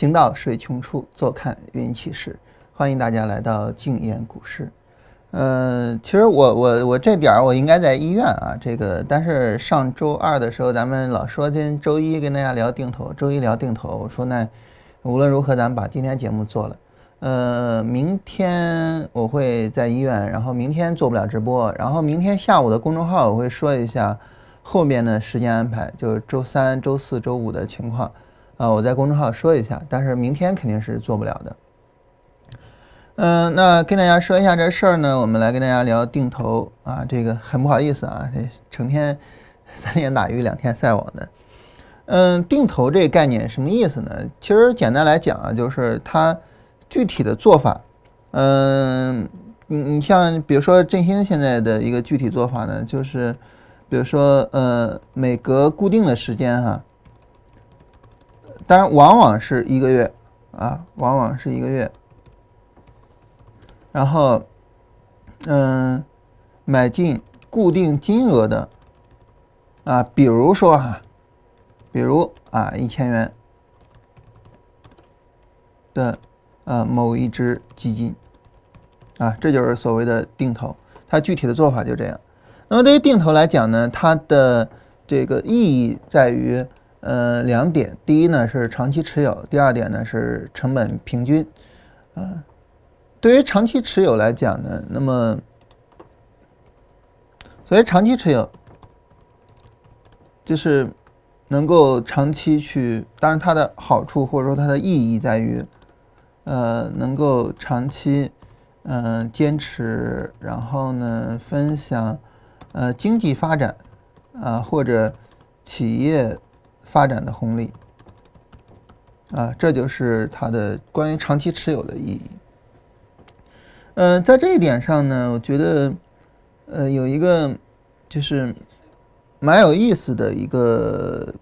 行到水穷处，坐看云起时。欢迎大家来到静言股市。嗯，其实我我我这点儿我应该在医院啊，这个但是上周二的时候咱们老说今天周一跟大家聊定投，周一聊定投，我说那无论如何咱们把今天节目做了。呃，明天我会在医院，然后明天做不了直播，然后明天下午的公众号我会说一下后面的时间安排，就是周三、周四周五的情况啊，我在公众号说一下，但是明天肯定是做不了的。嗯，那跟大家说一下这事儿呢，我们来跟大家聊定投啊，这个很不好意思啊，这成天 三天打鱼两天晒网的。嗯，定投这个概念什么意思呢？其实简单来讲啊，就是它。具体的做法，嗯，你你像比如说振兴现在的一个具体做法呢，就是比如说呃每隔固定的时间哈，当然往往是一个月啊，往往是一个月，然后嗯买进固定金额的啊，比如说哈，比如啊一千元的。呃，某一只基金，啊，这就是所谓的定投。它具体的做法就这样。那么对于定投来讲呢，它的这个意义在于呃两点：第一呢是长期持有，第二点呢是成本平均。啊，对于长期持有来讲呢，那么所谓长期持有，就是能够长期去，当然它的好处或者说它的意义在于。呃，能够长期，嗯，坚持，然后呢，分享，呃，经济发展，啊，或者企业发展的红利，啊，这就是它的关于长期持有的意义。嗯，在这一点上呢，我觉得，呃，有一个就是蛮有意思的一个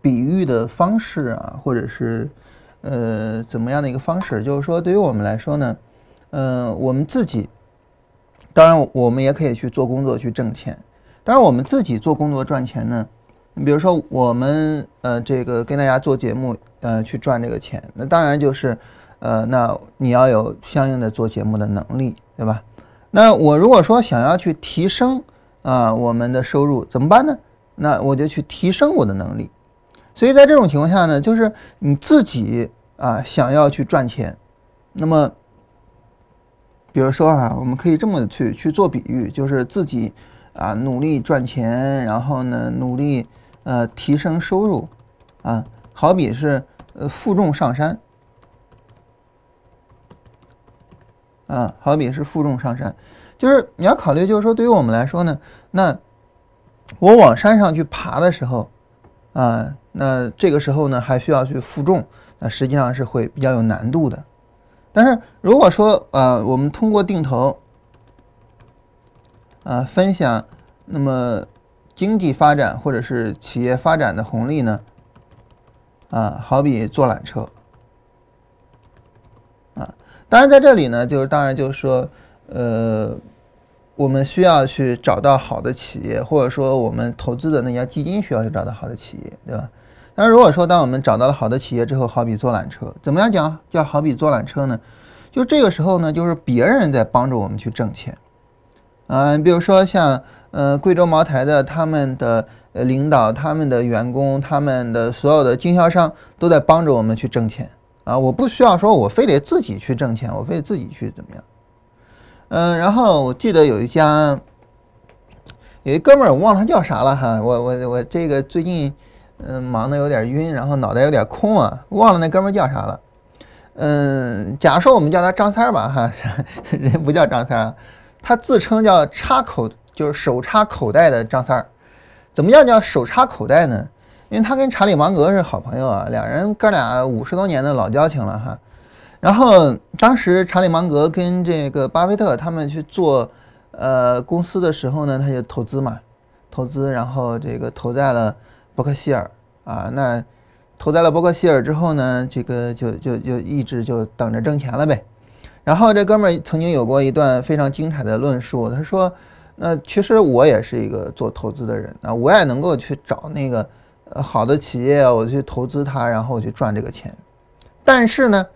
比喻的方式啊，或者是。呃，怎么样的一个方式？就是说，对于我们来说呢，呃，我们自己，当然我们也可以去做工作去挣钱。当然，我们自己做工作赚钱呢，比如说我们呃，这个跟大家做节目呃，去赚这个钱，那当然就是呃，那你要有相应的做节目的能力，对吧？那我如果说想要去提升啊我们的收入怎么办呢？那我就去提升我的能力。所以在这种情况下呢，就是你自己啊想要去赚钱，那么，比如说啊，我们可以这么去去做比喻，就是自己啊努力赚钱，然后呢努力呃提升收入，啊，好比是呃负重上山，啊，好比是负重上山，就是你要考虑，就是说对于我们来说呢，那我往山上去爬的时候。啊，那这个时候呢，还需要去负重，那实际上是会比较有难度的。但是如果说呃，我们通过定投，啊，分享那么经济发展或者是企业发展的红利呢，啊，好比坐缆车，啊，当然在这里呢，就是当然就是说，呃。我们需要去找到好的企业，或者说我们投资的那家基金需要去找到好的企业，对吧？但如果说当我们找到了好的企业之后，好比坐缆车，怎么样讲叫好比坐缆车呢？就这个时候呢，就是别人在帮助我们去挣钱，嗯，比如说像呃贵州茅台的他们的呃领导、他们的员工、他们的所有的经销商都在帮着我们去挣钱啊！我不需要说我非得自己去挣钱，我非得自己去怎么样？嗯，然后我记得有一家，有一哥们儿，我忘了他叫啥了哈。我我我这个最近嗯忙的有点晕，然后脑袋有点空啊，忘了那哥们儿叫啥了。嗯，假如说我们叫他张三儿吧哈，人不叫张三儿，他自称叫插口，就是手插口袋的张三儿。怎么样叫手插口袋呢？因为他跟查理芒格是好朋友啊，两人哥俩五十多年的老交情了哈。然后当时查理芒格跟这个巴菲特他们去做呃公司的时候呢，他就投资嘛，投资，然后这个投在了伯克希尔啊，那投在了伯克希尔之后呢，这个就就就一直就等着挣钱了呗。然后这哥们儿曾经有过一段非常精彩的论述，他说：“那其实我也是一个做投资的人啊，我也能够去找那个呃好的企业，我去投资它，然后去赚这个钱。”但是呢，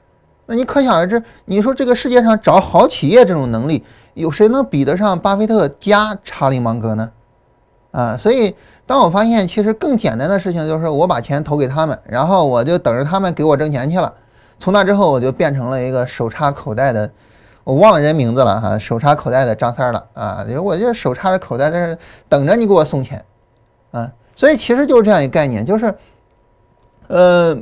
那你可想而知，你说这个世界上找好企业这种能力，有谁能比得上巴菲特加查理芒格呢？啊，所以当我发现其实更简单的事情就是我把钱投给他们，然后我就等着他们给我挣钱去了。从那之后，我就变成了一个手插口袋的，我忘了人名字了哈，手插口袋的张三了啊。我就手插着口袋在那等着你给我送钱啊。所以其实就是这样一个概念，就是，呃，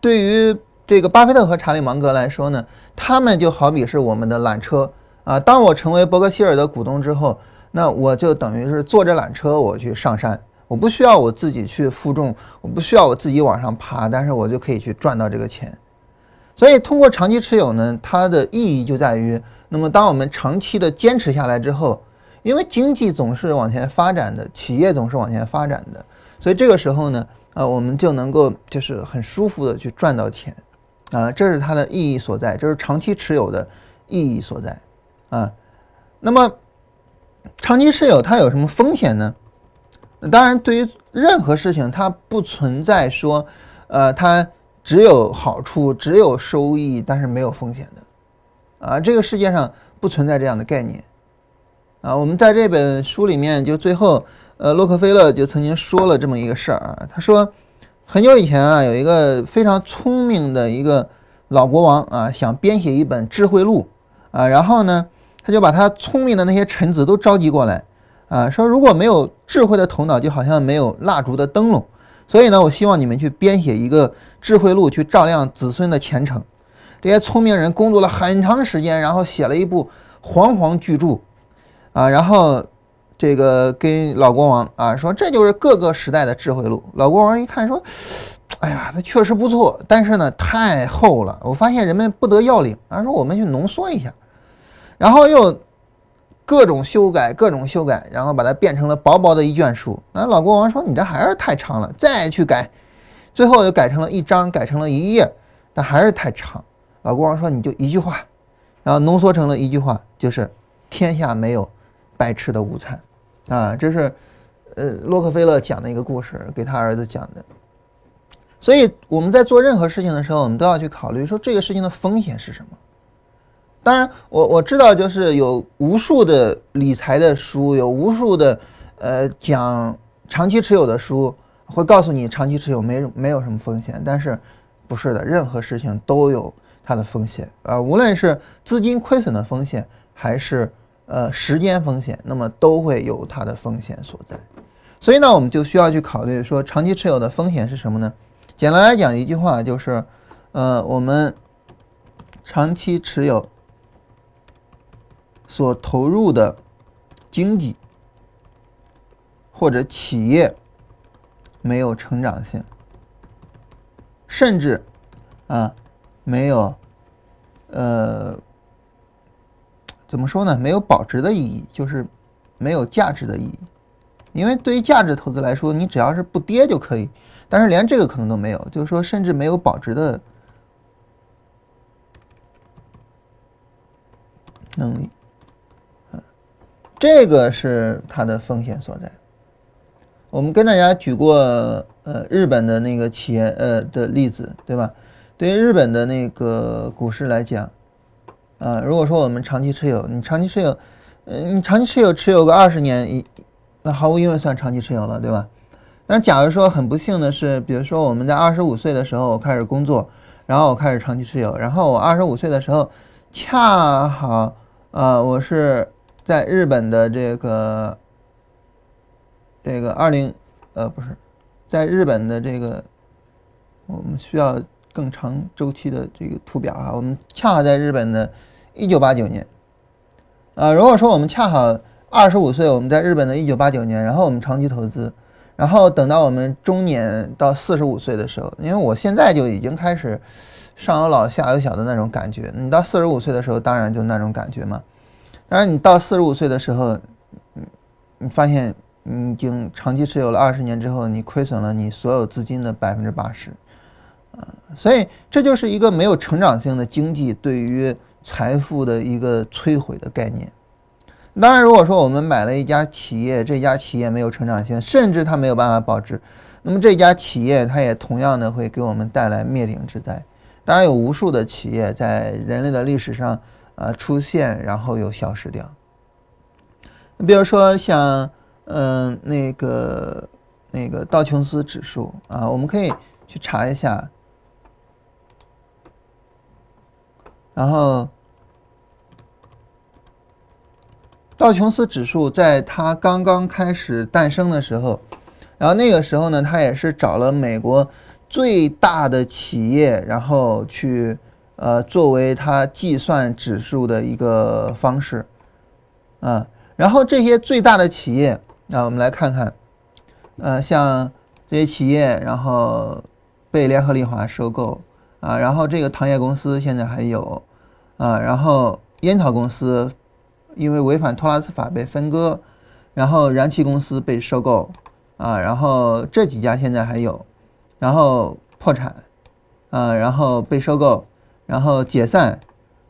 对于这个巴菲特和查理芒格来说呢，他们就好比是我们的缆车啊。当我成为伯克希尔的股东之后。那我就等于是坐着缆车我去上山，我不需要我自己去负重，我不需要我自己往上爬，但是我就可以去赚到这个钱。所以通过长期持有呢，它的意义就在于，那么当我们长期的坚持下来之后，因为经济总是往前发展的，企业总是往前发展的，所以这个时候呢，呃，我们就能够就是很舒服的去赚到钱，啊，这是它的意义所在，这是长期持有的意义所在，啊，那么。长期持有它有什么风险呢？当然，对于任何事情，它不存在说，呃，它只有好处、只有收益，但是没有风险的，啊，这个世界上不存在这样的概念，啊，我们在这本书里面就最后，呃，洛克菲勒就曾经说了这么一个事儿啊，他说，很久以前啊，有一个非常聪明的一个老国王啊，想编写一本智慧录啊，然后呢。他就把他聪明的那些臣子都召集过来，啊，说如果没有智慧的头脑，就好像没有蜡烛的灯笼。所以呢，我希望你们去编写一个智慧录，去照亮子孙的前程。这些聪明人工作了很长时间，然后写了一部煌煌巨著，啊，然后这个跟老国王啊说，这就是各个时代的智慧录。老国王一看说，哎呀，它确实不错，但是呢太厚了，我发现人们不得要领。啊，说我们去浓缩一下。然后又各种修改，各种修改，然后把它变成了薄薄的一卷书。那老国王说：“你这还是太长了，再去改。”最后又改成了一章，改成了一页，但还是太长。老国王说：“你就一句话。”然后浓缩成了一句话，就是“天下没有白吃的午餐。”啊，这是呃洛克菲勒讲的一个故事，给他儿子讲的。所以我们在做任何事情的时候，我们都要去考虑说这个事情的风险是什么。当然，我我知道，就是有无数的理财的书，有无数的呃讲长期持有的书，会告诉你长期持有没没有什么风险。但是不是的，任何事情都有它的风险啊，无论是资金亏损的风险，还是呃时间风险，那么都会有它的风险所在。所以呢，我们就需要去考虑说，长期持有的风险是什么呢？简单来讲一句话就是，呃，我们长期持有。所投入的经济或者企业没有成长性，甚至啊没有呃怎么说呢？没有保值的意义，就是没有价值的意义。因为对于价值投资来说，你只要是不跌就可以，但是连这个可能都没有，就是说甚至没有保值的能力。这个是它的风险所在。我们跟大家举过呃日本的那个企业呃的例子，对吧？对于日本的那个股市来讲，啊，如果说我们长期持有，你长期持有，嗯，你长期持有持有个二十年，一那毫无疑问算长期持有了，对吧？那假如说很不幸的是，比如说我们在二十五岁的时候我开始工作，然后我开始长期持有，然后我二十五岁的时候恰好啊我是。在日本的这个这个二零呃不是，在日本的这个我们需要更长周期的这个图表啊，我们恰好在日本的一九八九年啊，如果说我们恰好二十五岁，我们在日本的一九八九年，然后我们长期投资，然后等到我们中年到四十五岁的时候，因为我现在就已经开始上有老下有小的那种感觉，你到四十五岁的时候，当然就那种感觉嘛。当然，你到四十五岁的时候，嗯，你发现你已经长期持有了二十年之后，你亏损了你所有资金的百分之八十，啊，所以这就是一个没有成长性的经济对于财富的一个摧毁的概念。当然，如果说我们买了一家企业，这家企业没有成长性，甚至它没有办法保值，那么这家企业它也同样的会给我们带来灭顶之灾。当然有无数的企业在人类的历史上啊出现，然后又消失掉。你比如说像嗯那个那个道琼斯指数啊，我们可以去查一下，然后。道琼斯指数在它刚刚开始诞生的时候，然后那个时候呢，它也是找了美国最大的企业，然后去呃作为它计算指数的一个方式，啊，然后这些最大的企业，啊，我们来看看，呃，像这些企业，然后被联合利华收购，啊，然后这个糖业公司现在还有，啊，然后烟草公司。因为违反托拉斯法被分割，然后燃气公司被收购，啊，然后这几家现在还有，然后破产，啊，然后被收购，然后解散，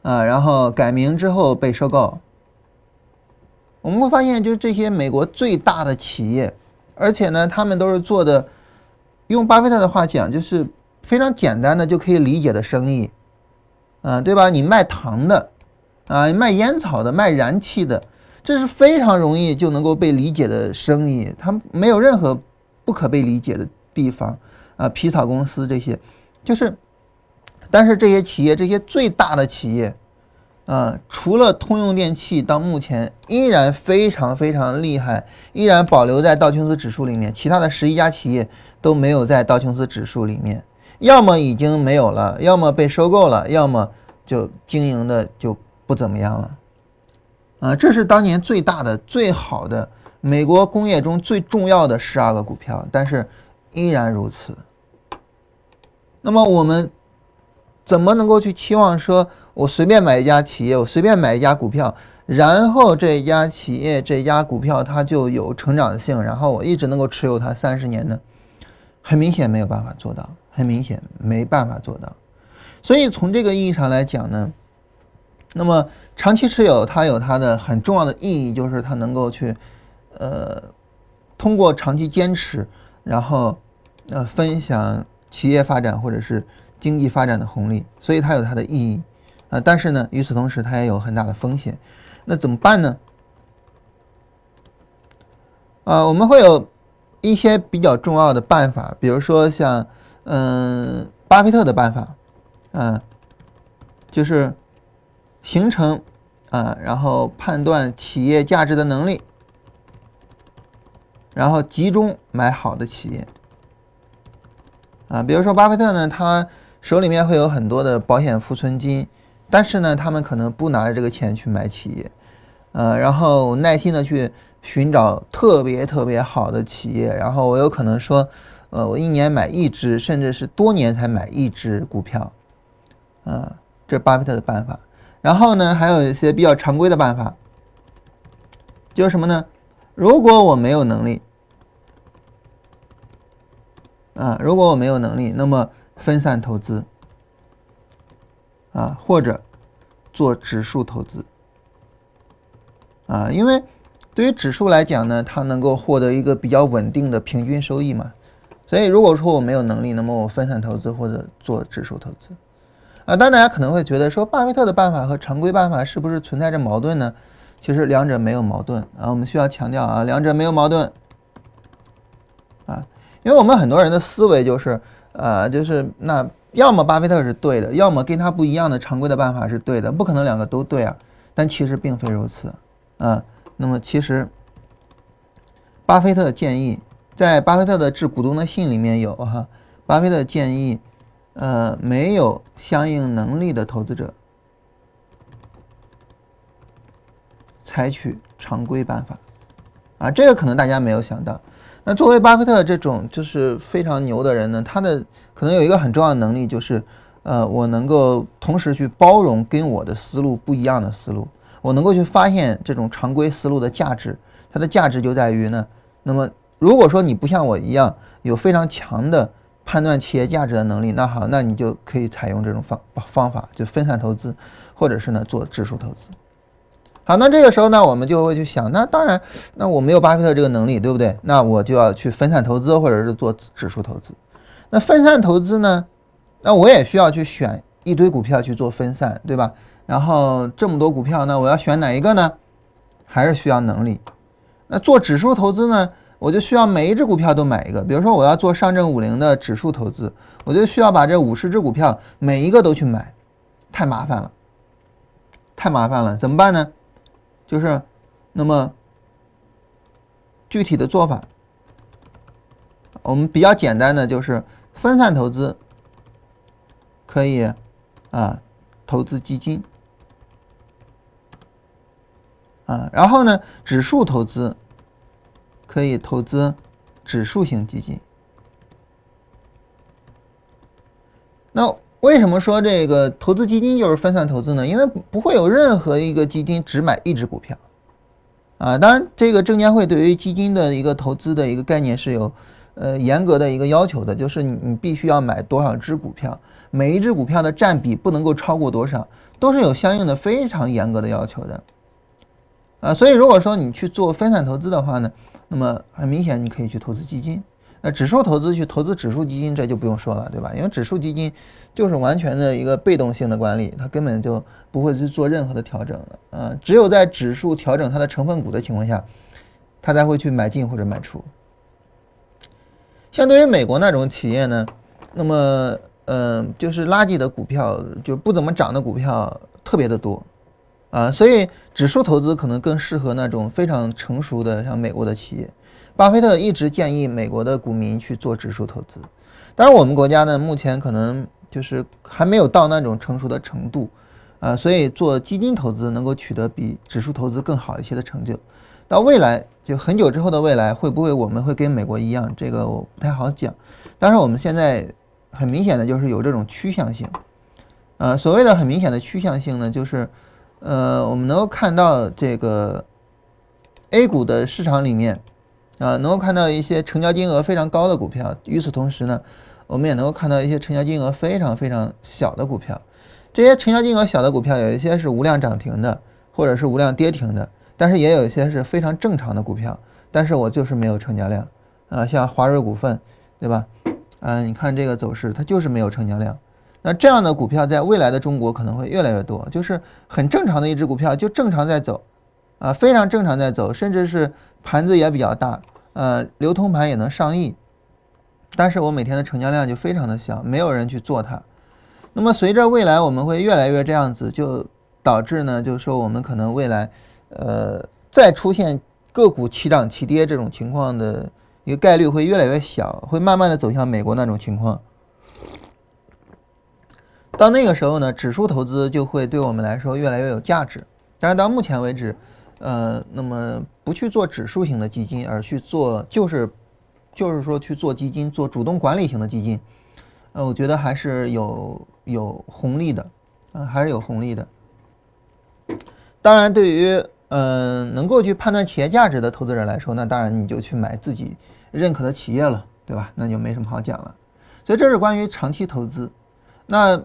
啊，然后改名之后被收购。我们会发现，就是这些美国最大的企业，而且呢，他们都是做的，用巴菲特的话讲，就是非常简单的就可以理解的生意，嗯，对吧？你卖糖的。啊，卖烟草的，卖燃气的，这是非常容易就能够被理解的生意，它没有任何不可被理解的地方。啊，皮草公司这些，就是，但是这些企业，这些最大的企业，啊，除了通用电气到目前依然非常非常厉害，依然保留在道琼斯指数里面，其他的十一家企业都没有在道琼斯指数里面，要么已经没有了，要么被收购了，要么就经营的就。不怎么样了，啊，这是当年最大的、最好的美国工业中最重要的十二个股票，但是依然如此。那么我们怎么能够去期望说，我随便买一家企业，我随便买一家股票，然后这家企业、这家股票它就有成长性，然后我一直能够持有它三十年呢？很明显没有办法做到，很明显没办法做到。所以从这个意义上来讲呢。那么长期持有它有它的很重要的意义，就是它能够去，呃，通过长期坚持，然后呃分享企业发展或者是经济发展的红利，所以它有它的意义啊。但是呢，与此同时它也有很大的风险。那怎么办呢？啊，我们会有一些比较重要的办法，比如说像嗯巴菲特的办法，嗯，就是。形成啊，然后判断企业价值的能力，然后集中买好的企业啊。比如说巴菲特呢，他手里面会有很多的保险浮存金，但是呢，他们可能不拿着这个钱去买企业，呃，然后耐心的去寻找特别特别好的企业，然后我有可能说，呃，我一年买一只，甚至是多年才买一只股票，啊，这巴菲特的办法。然后呢，还有一些比较常规的办法，就是什么呢？如果我没有能力，啊，如果我没有能力，那么分散投资，啊，或者做指数投资，啊，因为对于指数来讲呢，它能够获得一个比较稳定的平均收益嘛。所以如果说我没有能力，那么我分散投资或者做指数投资。啊，但大家可能会觉得说，巴菲特的办法和常规办法是不是存在着矛盾呢？其实两者没有矛盾啊。我们需要强调啊，两者没有矛盾啊，因为我们很多人的思维就是，呃，就是那要么巴菲特是对的，要么跟他不一样的常规的办法是对的，不可能两个都对啊。但其实并非如此啊。那么其实，巴菲特建议，在巴菲特的致股东的信里面有哈，巴菲特建议。呃，没有相应能力的投资者，采取常规办法，啊，这个可能大家没有想到。那作为巴菲特这种就是非常牛的人呢，他的可能有一个很重要的能力，就是呃，我能够同时去包容跟我的思路不一样的思路，我能够去发现这种常规思路的价值。它的价值就在于呢，那么如果说你不像我一样有非常强的。判断企业价值的能力，那好，那你就可以采用这种方方法，就分散投资，或者是呢做指数投资。好，那这个时候呢，我们就会去想，那当然，那我没有巴菲特这个能力，对不对？那我就要去分散投资，或者是做指数投资。那分散投资呢，那我也需要去选一堆股票去做分散，对吧？然后这么多股票，那我要选哪一个呢？还是需要能力。那做指数投资呢，我就需要每一只股票都买一个。比如说我要做上证五零的指数投资，我就需要把这五十只股票每一个都去买，太麻烦了，太麻烦了，怎么办呢？就是，那么具体的做法，我们比较简单的就是分散投资，可以啊，投资基金。啊，然后呢，指数投资可以投资指数型基金。那为什么说这个投资基金就是分散投资呢？因为不会有任何一个基金只买一只股票。啊，当然，这个证监会对于基金的一个投资的一个概念是有呃严格的一个要求的，就是你你必须要买多少只股票，每一只股票的占比不能够超过多少，都是有相应的非常严格的要求的。啊，所以如果说你去做分散投资的话呢，那么很明显你可以去投资基金。那指数投资去投资指数基金，这就不用说了，对吧？因为指数基金就是完全的一个被动性的管理，它根本就不会去做任何的调整的。啊，只有在指数调整它的成分股的情况下，它才会去买进或者卖出。相对于美国那种企业呢，那么嗯，就是垃圾的股票，就不怎么涨的股票特别的多。啊，所以指数投资可能更适合那种非常成熟的像美国的企业。巴菲特一直建议美国的股民去做指数投资，当然我们国家呢，目前可能就是还没有到那种成熟的程度，啊，所以做基金投资能够取得比指数投资更好一些的成就。到未来就很久之后的未来，会不会我们会跟美国一样？这个我不太好讲。但是我们现在很明显的就是有这种趋向性，啊，所谓的很明显的趋向性呢，就是。呃，我们能够看到这个 A 股的市场里面，啊，能够看到一些成交金额非常高的股票。与此同时呢，我们也能够看到一些成交金额非常非常小的股票。这些成交金额小的股票，有一些是无量涨停的，或者是无量跌停的，但是也有一些是非常正常的股票。但是我就是没有成交量，啊，像华瑞股份，对吧？啊，你看这个走势，它就是没有成交量。那这样的股票在未来的中国可能会越来越多，就是很正常的一只股票就正常在走，啊，非常正常在走，甚至是盘子也比较大，呃，流通盘也能上亿，但是我每天的成交量就非常的小，没有人去做它。那么随着未来我们会越来越这样子，就导致呢，就是说我们可能未来，呃，再出现个股齐涨齐跌这种情况的一个概率会越来越小，会慢慢的走向美国那种情况。到那个时候呢，指数投资就会对我们来说越来越有价值。但是到目前为止，呃，那么不去做指数型的基金，而去做就是，就是说去做基金，做主动管理型的基金，呃，我觉得还是有有红利的，啊，还是有红利的。当然，对于嗯能够去判断企业价值的投资者来说，那当然你就去买自己认可的企业了，对吧？那就没什么好讲了。所以这是关于长期投资，那。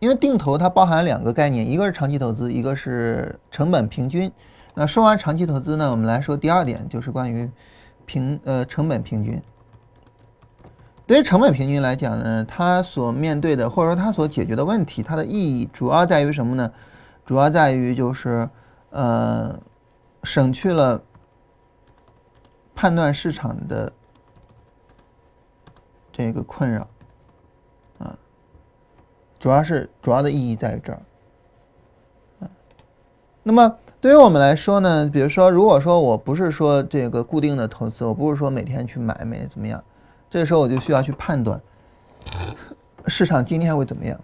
因为定投它包含两个概念，一个是长期投资，一个是成本平均。那说完长期投资呢，我们来说第二点，就是关于平呃成本平均。对于成本平均来讲呢，它所面对的或者说它所解决的问题，它的意义主要在于什么呢？主要在于就是呃省去了判断市场的这个困扰。啊主要是主要的意义在于这儿，那么对于我们来说呢，比如说，如果说我不是说这个固定的投资，我不是说每天去买每怎么样，这时候我就需要去判断市场今天会怎么样，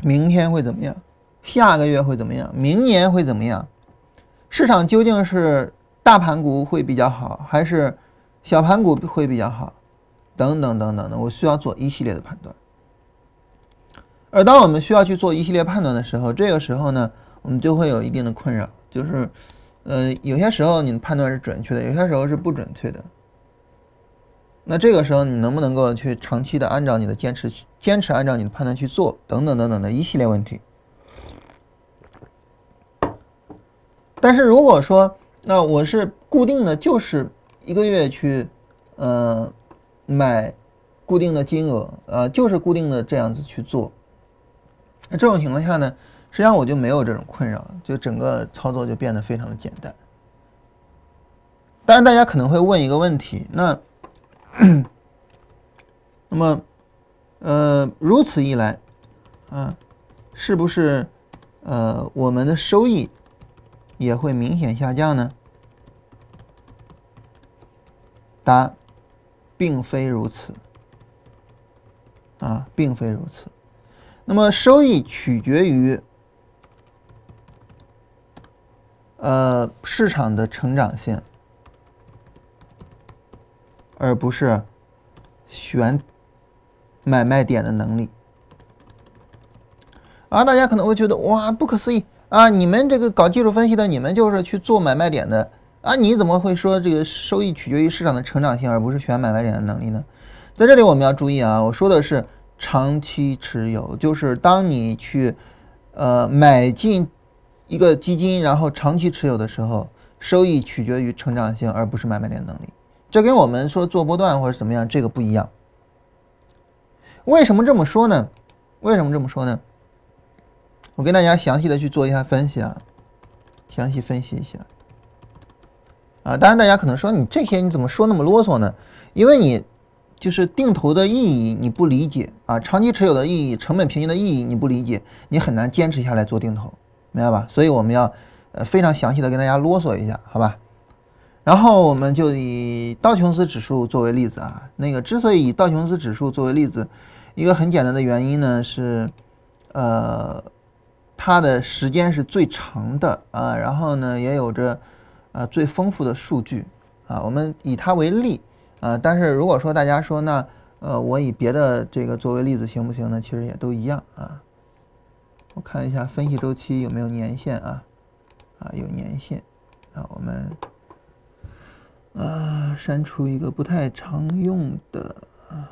明天会怎么样，下个月会怎么样，明年会怎么样，市场究竟是大盘股会比较好，还是小盘股会比较好，等等等等的，我需要做一系列的判断。而当我们需要去做一系列判断的时候，这个时候呢，我们就会有一定的困扰，就是，呃，有些时候你的判断是准确的，有些时候是不准确的。那这个时候你能不能够去长期的按照你的坚持，坚持按照你的判断去做，等等等等的一系列问题。但是如果说，那我是固定的，就是一个月去，呃，买固定的金额，呃，就是固定的这样子去做。那这种情况下呢，实际上我就没有这种困扰，就整个操作就变得非常的简单。当然，大家可能会问一个问题，那 那么，呃，如此一来，啊，是不是呃我们的收益也会明显下降呢？答：并非如此。啊，并非如此。那么收益取决于呃市场的成长性，而不是选买卖点的能力。啊，大家可能会觉得哇，不可思议啊！你们这个搞技术分析的，你们就是去做买卖点的啊？你怎么会说这个收益取决于市场的成长性，而不是选买卖点的能力呢？在这里我们要注意啊，我说的是长期持有，就是当你去呃买进一个基金，然后长期持有的时候，收益取决于成长性，而不是买卖点能力。这跟我们说做波段或者怎么样，这个不一样。为什么这么说呢？为什么这么说呢？我跟大家详细的去做一下分析啊，详细分析一下啊。当然，大家可能说你这些你怎么说那么啰嗦呢？因为你就是定投的意义你不理解啊，长期持有的意义、成本平均的意义你不理解，你很难坚持下来做定投，明白吧？所以我们要呃非常详细的跟大家啰嗦一下，好吧？然后我们就以道琼斯指数作为例子啊，那个之所以以道琼斯指数作为例子，一个很简单的原因呢是，呃。它的时间是最长的啊，然后呢也有着呃最丰富的数据啊，我们以它为例啊，但是如果说大家说那呃我以别的这个作为例子行不行呢？其实也都一样啊。我看一下分析周期有没有年限啊啊有年限啊，我们啊删除一个不太常用的啊，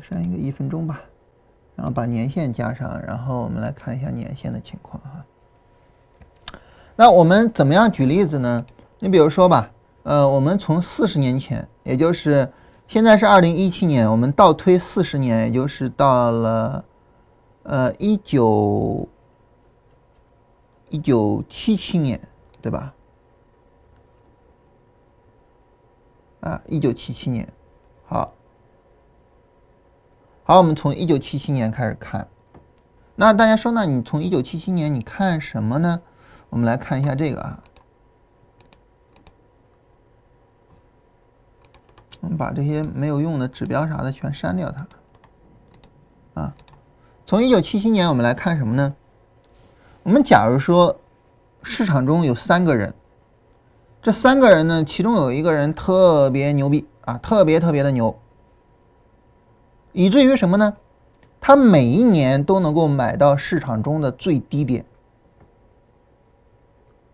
删一个一分钟吧。然后把年限加上，然后我们来看一下年限的情况哈。那我们怎么样举例子呢？你比如说吧，呃，我们从四十年前，也就是现在是二零一七年，我们倒推四十年，也就是到了呃一九一九七七年，对吧？啊，一九七七年，好。好，我们从一九七七年开始看。那大家说，那你从一九七七年你看什么呢？我们来看一下这个啊。我们把这些没有用的指标啥的全删掉它。啊，从一九七七年我们来看什么呢？我们假如说市场中有三个人，这三个人呢，其中有一个人特别牛逼啊，特别特别的牛。以至于什么呢？他每一年都能够买到市场中的最低点，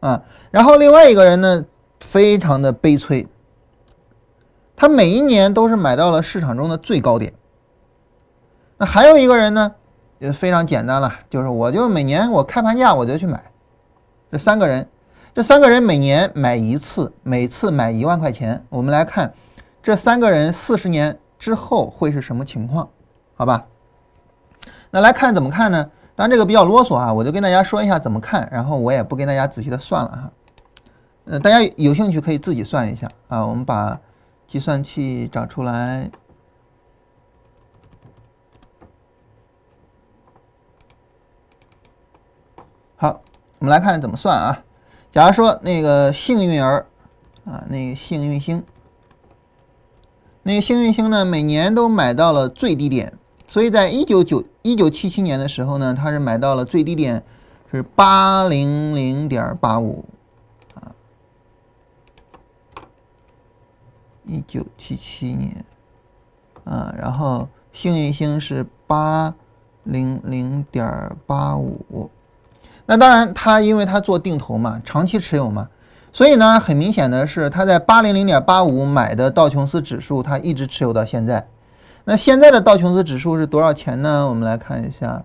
啊，然后另外一个人呢，非常的悲催，他每一年都是买到了市场中的最高点。那还有一个人呢，也非常简单了，就是我就每年我开盘价我就去买。这三个人，这三个人每年买一次，每次买一万块钱。我们来看，这三个人四十年。之后会是什么情况？好吧，那来看怎么看呢？当然这个比较啰嗦啊，我就跟大家说一下怎么看，然后我也不跟大家仔细的算了哈。呃，大家有兴趣可以自己算一下啊。我们把计算器找出来。好，我们来看怎么算啊。假如说那个幸运儿啊，那个幸运星。那个幸运星呢，每年都买到了最低点，所以在一九九一九七七年的时候呢，它是买到了最低点是八零零点八五啊，一九七七年啊，然后幸运星是八零零点八五，那当然它因为它做定投嘛，长期持有嘛。所以呢，很明显的是，他在八零零点八五买的道琼斯指数，他一直持有到现在。那现在的道琼斯指数是多少钱呢？我们来看一下。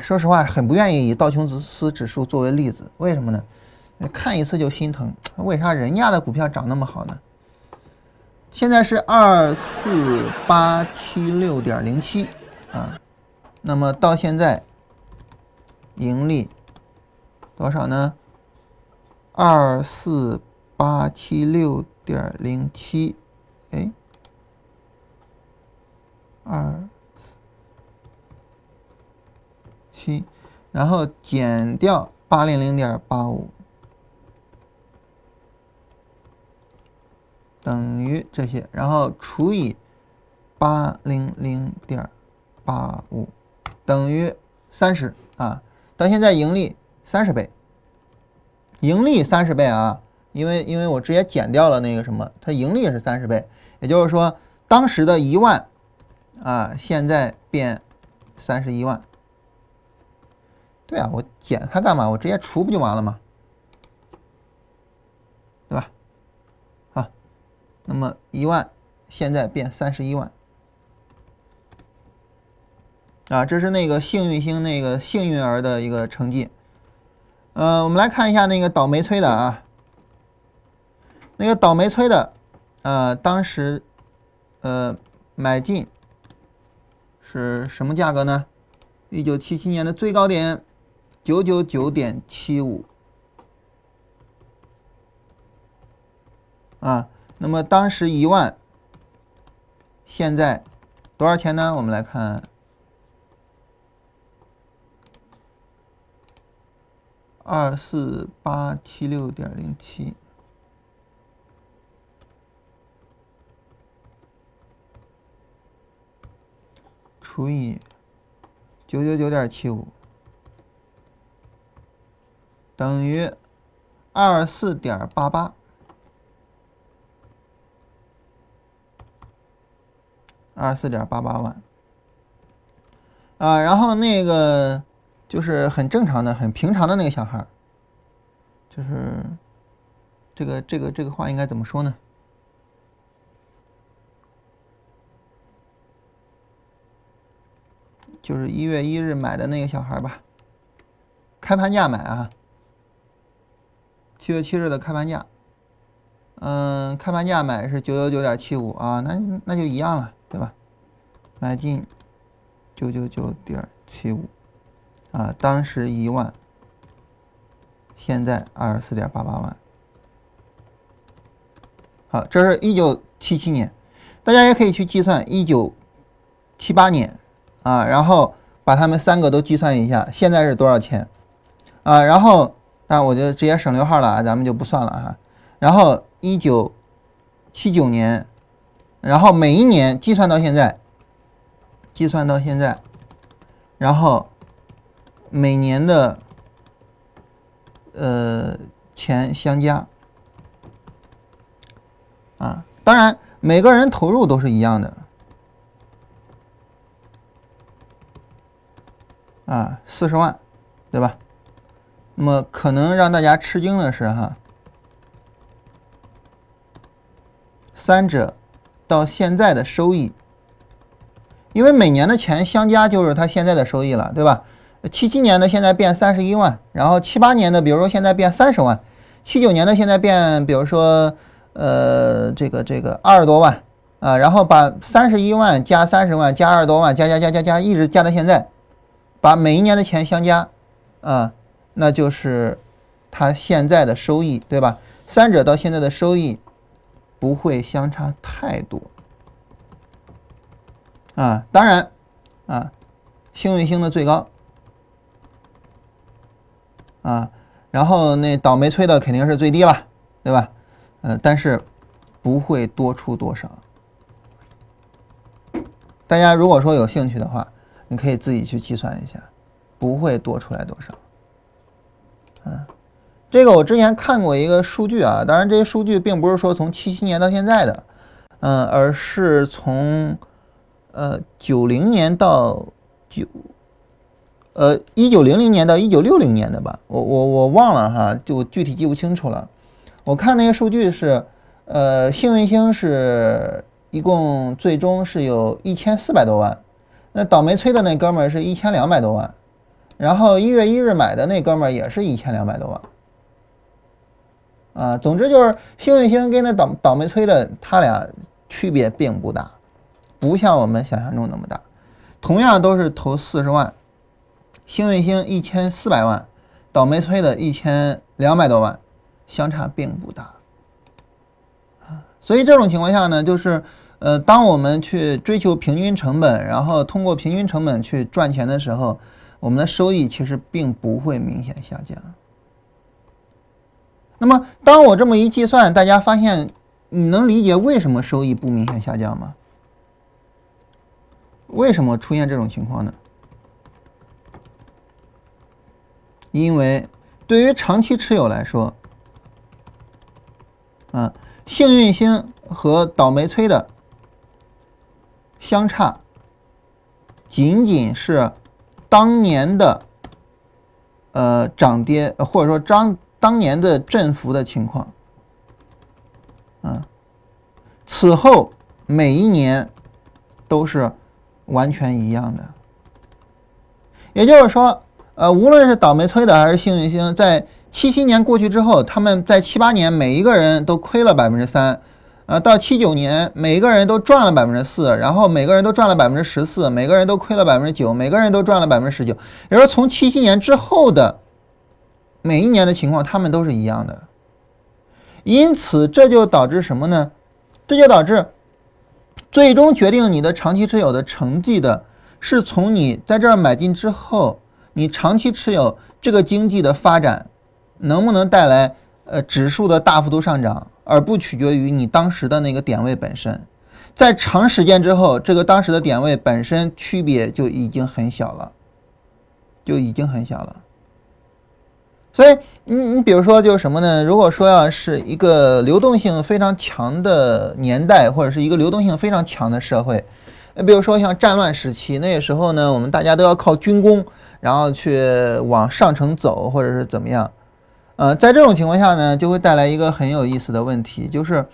说实话，很不愿意以道琼斯指数作为例子，为什么呢？看一次就心疼。为啥人家的股票涨那么好呢？现在是二四八七六点零七啊，那么到现在盈利多少呢？二四八七六点零七，哎，二七，然后减掉八零零点八五。等于这些，然后除以八零零点八五，等于三十啊。到现在盈利三十倍，盈利三十倍啊，因为因为我直接减掉了那个什么，它盈利也是三十倍，也就是说当时的一万啊，现在变三十一万。对啊，我减它干嘛？我直接除不就完了吗？对吧？那么一万现在变三十一万啊，这是那个幸运星那个幸运儿的一个成绩。呃，我们来看一下那个倒霉催的啊，那个倒霉催的，呃，当时呃买进是什么价格呢？一九七七年的最高点九九九点七五啊。那么当时一万，现在多少钱呢？我们来看，二四八七六点零七。除以九九九点七五，等于二四点八八。二四点八八万，啊，然后那个就是很正常的、很平常的那个小孩就是这个这个这个话应该怎么说呢？就是一月一日买的那个小孩吧，开盘价买啊，七月七日的开盘价，嗯，开盘价买是九九九点七五啊，那那就一样了。对吧？买进九九九点七五啊，当时一万，现在二十四点八八万。好，这是一九七七年，大家也可以去计算一九七八年啊，然后把他们三个都计算一下，现在是多少钱啊？然后，那我就直接省略号了啊，咱们就不算了哈。然后一九七九年。然后每一年计算到现在，计算到现在，然后每年的呃钱相加啊，当然每个人投入都是一样的啊，四十万，对吧？那么可能让大家吃惊的是哈，三者。到现在的收益，因为每年的钱相加就是他现在的收益了，对吧？七七年的现在变三十一万，然后七八年的比如说现在变三十万，七九年的现在变比如说呃这个这个二十多万啊，然后把三十一万加三十万加二十多万加加加加加一直加到现在，把每一年的钱相加啊，那就是他现在的收益，对吧？三者到现在的收益。不会相差太多啊，当然啊，幸运星的最高啊，然后那倒霉催的肯定是最低了，对吧？呃，但是不会多出多少。大家如果说有兴趣的话，你可以自己去计算一下，不会多出来多少，嗯。这个我之前看过一个数据啊，当然这些数据并不是说从七七年到现在的，嗯，而是从呃九零年到九呃一九零零年到一九六零年的吧，我我我忘了哈，就具体记不清楚了。我看那个数据是，呃，幸运星是一共最终是有一千四百多万，那倒霉催的那哥们儿是一千两百多万，然后一月一日买的那哥们儿也是一千两百多万。啊，总之就是幸运星跟那倒倒霉催的，他俩区别并不大，不像我们想象中那么大。同样都是投四十万，幸运星一千四百万，倒霉催的一千两百多万，相差并不大。啊，所以这种情况下呢，就是呃，当我们去追求平均成本，然后通过平均成本去赚钱的时候，我们的收益其实并不会明显下降。那么，当我这么一计算，大家发现，你能理解为什么收益不明显下降吗？为什么出现这种情况呢？因为对于长期持有来说，啊，幸运星和倒霉催的相差，仅仅是当年的呃涨跌，或者说当当年的振幅的情况，啊，此后每一年都是。完全一样的，也就是说，呃，无论是倒霉催的还是幸运星，在七七年过去之后，他们在七八年每一个人都亏了百分之三，呃，到七九年每一个人都赚了百分之四，然后每个人都赚了百分之十四，每个人都亏了百分之九，每个人都赚了百分之十九。也就是说，从七七年之后的每一年的情况，他们都是一样的。因此，这就导致什么呢？这就导致。最终决定你的长期持有的成绩的，是从你在这儿买进之后，你长期持有这个经济的发展，能不能带来呃指数的大幅度上涨，而不取决于你当时的那个点位本身。在长时间之后，这个当时的点位本身区别就已经很小了，就已经很小了。所以，你你比如说，就是什么呢？如果说要是一个流动性非常强的年代，或者是一个流动性非常强的社会，那比如说像战乱时期，那个时候呢，我们大家都要靠军工，然后去往上层走，或者是怎么样？呃，在这种情况下呢，就会带来一个很有意思的问题，就是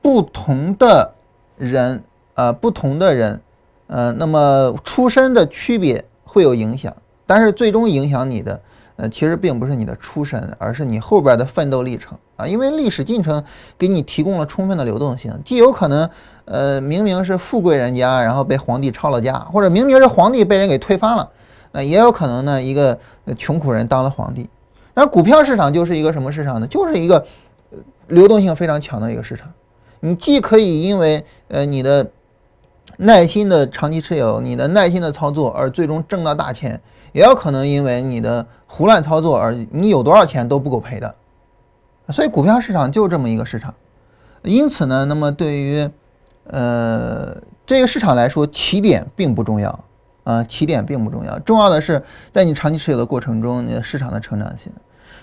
不同的人，呃，不同的人，呃，那么出身的区别会有影响，但是最终影响你的。呃，其实并不是你的出身，而是你后边的奋斗历程啊。因为历史进程给你提供了充分的流动性，既有可能，呃，明明是富贵人家，然后被皇帝抄了家，或者明明是皇帝被人给推翻了，那也有可能呢，一个穷苦人当了皇帝。那股票市场就是一个什么市场呢？就是一个流动性非常强的一个市场。你既可以因为呃你的耐心的长期持有，你的耐心的操作而最终挣到大钱。也有可能因为你的胡乱操作而你有多少钱都不够赔的，所以股票市场就这么一个市场。因此呢，那么对于呃这个市场来说，起点并不重要啊，起点并不重要，重要的是在你长期持有的过程中，你的市场的成长性。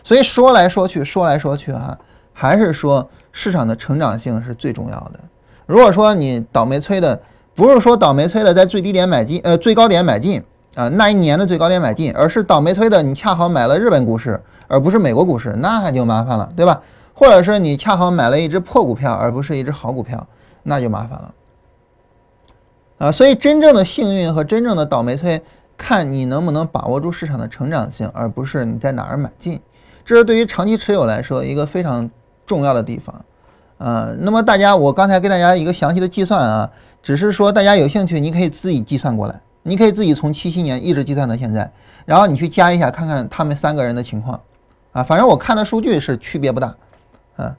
所以说来说去，说来说去哈，还是说市场的成长性是最重要的。如果说你倒霉催的，不是说倒霉催的在最低点买进，呃最高点买进。啊，那一年的最高点买进，而是倒霉催的，你恰好买了日本股市，而不是美国股市，那就麻烦了，对吧？或者是你恰好买了一只破股票，而不是一只好股票，那就麻烦了。啊，所以真正的幸运和真正的倒霉催，看你能不能把握住市场的成长性，而不是你在哪儿买进。这是对于长期持有来说一个非常重要的地方。啊，那么大家，我刚才给大家一个详细的计算啊，只是说大家有兴趣，你可以自己计算过来。你可以自己从七七年一直计算到现在，然后你去加一下，看看他们三个人的情况，啊，反正我看的数据是区别不大，啊，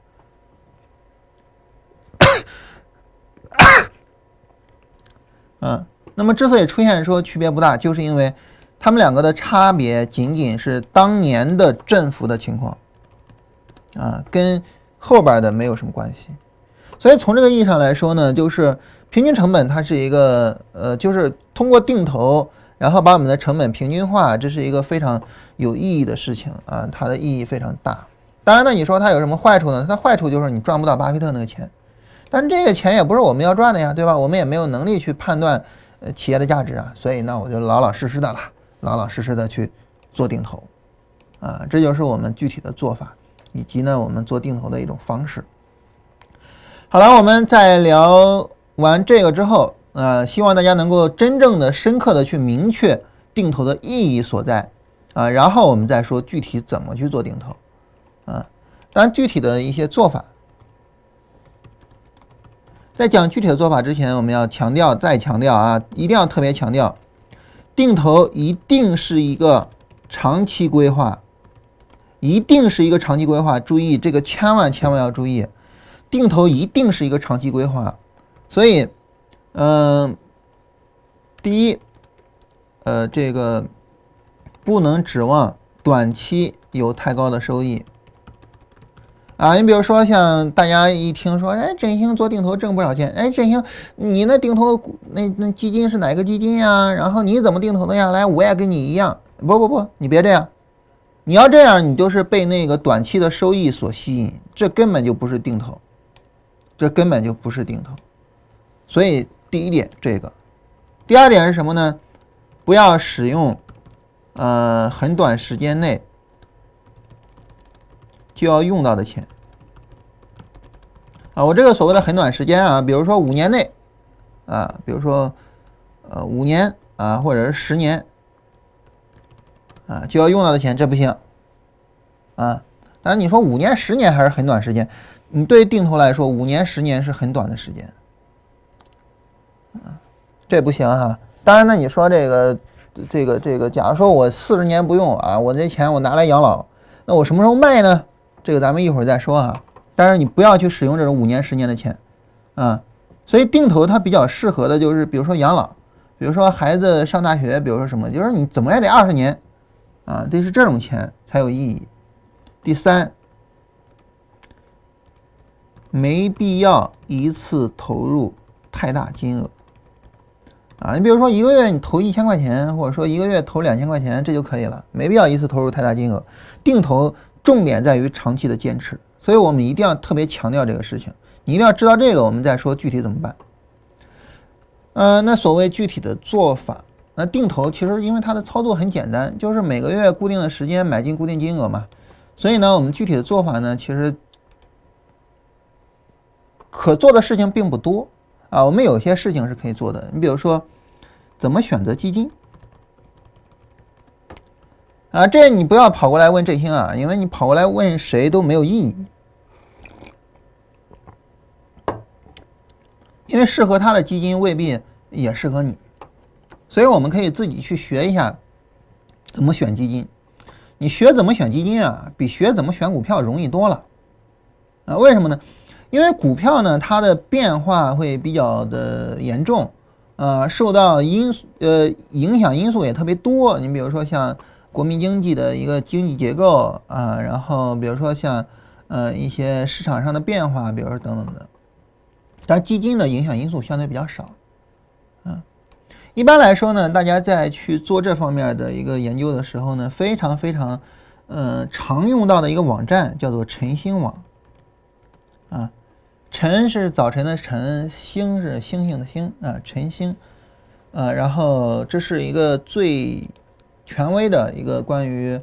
嗯，那么之所以出现说区别不大，就是因为他们两个的差别仅仅是当年的振幅的情况，啊，跟后边的没有什么关系，所以从这个意义上来说呢，就是。平均成本它是一个呃，就是通过定投，然后把我们的成本平均化，这是一个非常有意义的事情啊，它的意义非常大。当然呢，你说它有什么坏处呢？它的坏处就是你赚不到巴菲特那个钱，但这个钱也不是我们要赚的呀，对吧？我们也没有能力去判断呃企业的价值啊，所以呢，我就老老实实的啦，老老实实的去做定投啊，这就是我们具体的做法，以及呢我们做定投的一种方式。好了，我们再聊。完这个之后，呃，希望大家能够真正的、深刻的去明确定投的意义所在，啊，然后我们再说具体怎么去做定投，啊，当然具体的一些做法，在讲具体的做法之前，我们要强调再强调啊，一定要特别强调，定投一定是一个长期规划，一定是一个长期规划。注意这个千万千万要注意，定投一定是一个长期规划。所以，嗯，第一，呃，这个不能指望短期有太高的收益。啊，你比如说像大家一听说，哎，振兴做定投挣不少钱，哎，振兴，你那定投那那基金是哪个基金呀？然后你怎么定投的呀？来，我也跟你一样。不不不，你别这样，你要这样，你就是被那个短期的收益所吸引，这根本就不是定投，这根本就不是定投。所以第一点这个，第二点是什么呢？不要使用，呃，很短时间内。就要用到的钱啊！我这个所谓的很短时间啊，比如说五年内啊，比如说呃五年啊，或者是十年啊，就要用到的钱，这不行啊！当然你说五年、十年还是很短时间，你对定投来说，五年、十年是很短的时间，这不行哈！当然，那你说这个这个这个，假如说我四十年不用啊，我这钱我拿来养老，那我什么时候卖呢？这个咱们一会儿再说啊，但是你不要去使用这种五年、十年的钱，啊，所以定投它比较适合的就是，比如说养老，比如说孩子上大学，比如说什么，就是你怎么也得二十年，啊，得是这种钱才有意义。第三，没必要一次投入太大金额，啊，你比如说一个月你投一千块钱，或者说一个月投两千块钱，这就可以了，没必要一次投入太大金额，定投。重点在于长期的坚持，所以我们一定要特别强调这个事情。你一定要知道这个，我们再说具体怎么办。呃，那所谓具体的做法，那定投其实因为它的操作很简单，就是每个月固定的时间买进固定金额嘛。所以呢，我们具体的做法呢，其实可做的事情并不多啊。我们有些事情是可以做的，你比如说怎么选择基金。啊，这你不要跑过来问振兴啊，因为你跑过来问谁都没有意义，因为适合他的基金未必也适合你，所以我们可以自己去学一下怎么选基金。你学怎么选基金啊，比学怎么选股票容易多了。啊，为什么呢？因为股票呢，它的变化会比较的严重，呃，受到因呃影响因素也特别多。你比如说像。国民经济的一个经济结构啊，然后比如说像呃一些市场上的变化，比如说等等的，但基金的影响因素相对比较少，嗯，一般来说呢，大家在去做这方面的一个研究的时候呢，非常非常呃常用到的一个网站叫做晨星网，啊，晨是早晨的晨，星是星星的星啊，晨星，呃，然后这是一个最。权威的一个关于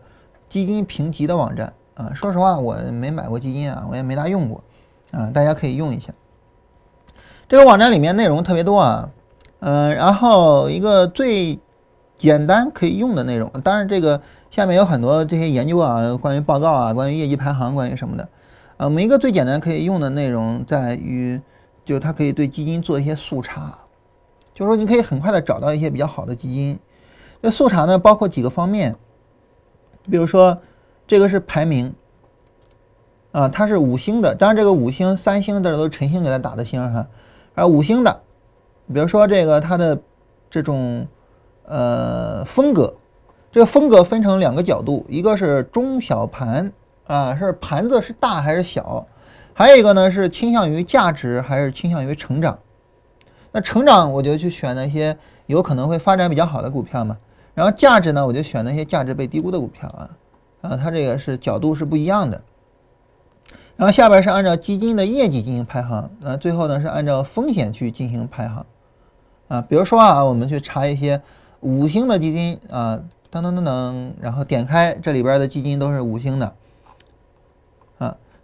基金评级的网站啊，说实话我没买过基金啊，我也没大用过啊，大家可以用一下。这个网站里面内容特别多啊，嗯，然后一个最简单可以用的内容，当然这个下面有很多这些研究啊，关于报告啊，关于业绩排行，关于什么的，呃，每一个最简单可以用的内容在于，就它可以对基金做一些速查，就是说你可以很快的找到一些比较好的基金。这速查呢，包括几个方面，比如说，这个是排名，啊，它是五星的，当然这个五星、三星这都是陈星给它打的星哈，而五星的，比如说这个它的这种呃风格，这个风格分成两个角度，一个是中小盘啊，是盘子是大还是小，还有一个呢是倾向于价值还是倾向于成长，那成长我就去选那些有可能会发展比较好的股票嘛。然后价值呢，我就选那些价值被低估的股票啊，啊，它这个是角度是不一样的。然后下边是按照基金的业绩进行排行，那最后呢是按照风险去进行排行，啊，比如说啊，我们去查一些五星的基金啊，噔噔噔噔，然后点开这里边的基金都是五星的，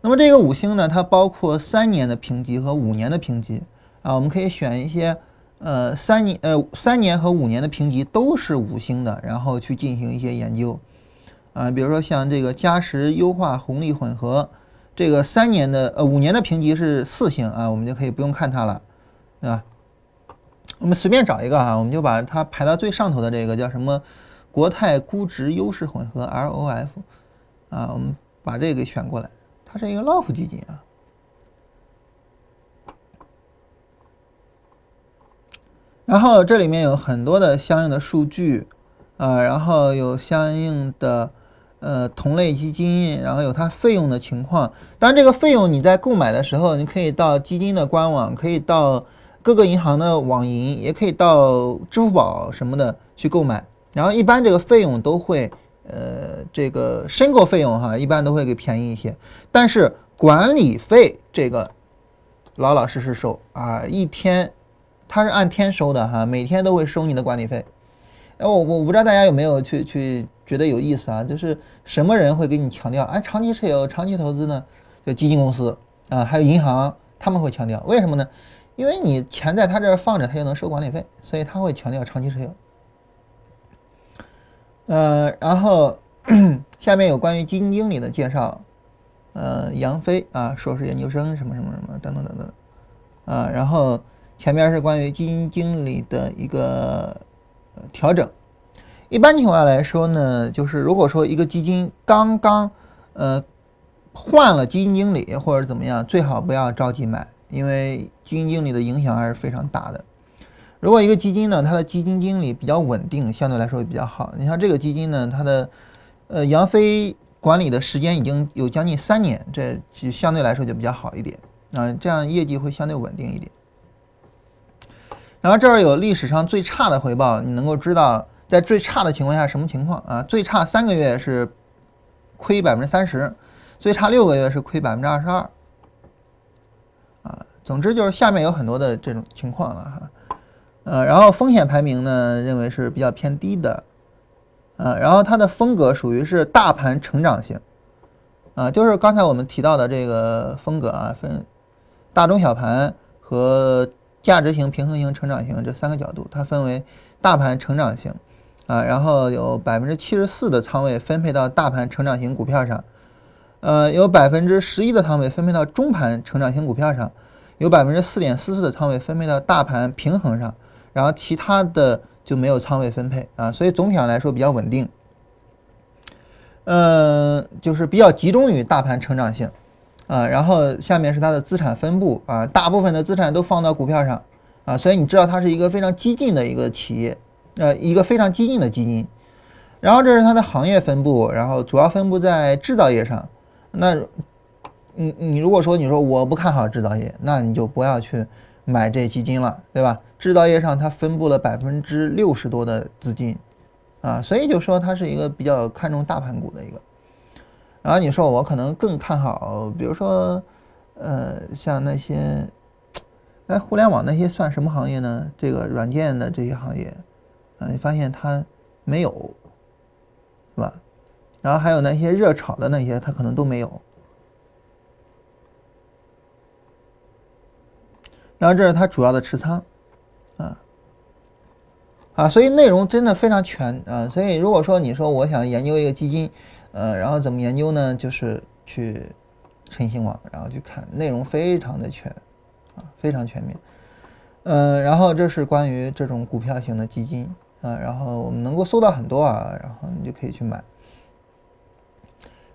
那么这个五星呢，它包括三年的评级和五年的评级啊，我们可以选一些。呃，三年呃三年和五年的评级都是五星的，然后去进行一些研究，啊，比如说像这个嘉实优化红利混合，这个三年的呃五年的评级是四星啊，我们就可以不用看它了，对吧？我们随便找一个啊，我们就把它排到最上头的这个叫什么？国泰估值优势混合 LOF 啊，我们把这个选过来，它是一个 LOF 基金啊。然后这里面有很多的相应的数据啊，然后有相应的呃同类基金，然后有它费用的情况。当，这个费用你在购买的时候，你可以到基金的官网，可以到各个银行的网银，也可以到支付宝什么的去购买。然后一般这个费用都会，呃，这个申购费用哈，一般都会给便宜一些。但是管理费这个老老实实收啊，一天它是按天收的哈，每天都会收你的管理费。哎，我我不知道大家有没有去去觉得有意思啊？就是什么人会给你强调啊？长期持有、长期投资呢？就基金公司啊，还有银行，他们会强调，为什么呢？因为你钱在他这儿放着，他就能收管理费，所以他会强调长期持有。呃，然后 下面有关于基金经理的介绍，呃，杨飞啊，硕士研究生什么什么什么等等等等，啊，然后前面是关于基金经理的一个调整。一般情况下来说呢，就是如果说一个基金刚刚呃换了基金经理或者怎么样，最好不要着急买，因为基金经理的影响还是非常大的。如果一个基金呢，它的基金经理比较稳定，相对来说比较好。你像这个基金呢，它的呃杨飞管理的时间已经有将近三年，这就相对来说就比较好一点啊，这样业绩会相对稳定一点。然后这儿有历史上最差的回报，你能够知道在最差的情况下什么情况啊？最差三个月是亏百分之三十，最差六个月是亏百分之二十二啊。总之就是下面有很多的这种情况了哈。呃，然后风险排名呢，认为是比较偏低的，呃，然后它的风格属于是大盘成长型，啊，就是刚才我们提到的这个风格啊，分大中小盘和价值型、平衡型、成长型这三个角度，它分为大盘成长型，啊，然后有百分之七十四的仓位分配到大盘成长型股票上，呃，有百分之十一的仓位分配到中盘成长型股票上，有百分之四点四四的仓位分配到大盘平衡上。然后其他的就没有仓位分配啊，所以总体上来说比较稳定。嗯，就是比较集中于大盘成长性啊。然后下面是它的资产分布啊，大部分的资产都放到股票上啊，所以你知道它是一个非常激进的一个企业，呃，一个非常激进的基金。然后这是它的行业分布，然后主要分布在制造业上。那，你你如果说你说我不看好制造业，那你就不要去。买这基金了，对吧？制造业上它分布了百分之六十多的资金，啊，所以就说它是一个比较看重大盘股的一个。然后你说我可能更看好，比如说，呃，像那些，哎，互联网那些算什么行业呢？这个软件的这些行业，啊，你发现它没有，是吧？然后还有那些热炒的那些，它可能都没有。然后这是它主要的持仓，啊，啊，所以内容真的非常全啊。所以如果说你说我想研究一个基金，呃，然后怎么研究呢？就是去晨星网，然后去看内容非常的全，啊，非常全面。嗯，然后这是关于这种股票型的基金啊，然后我们能够搜到很多啊，然后你就可以去买。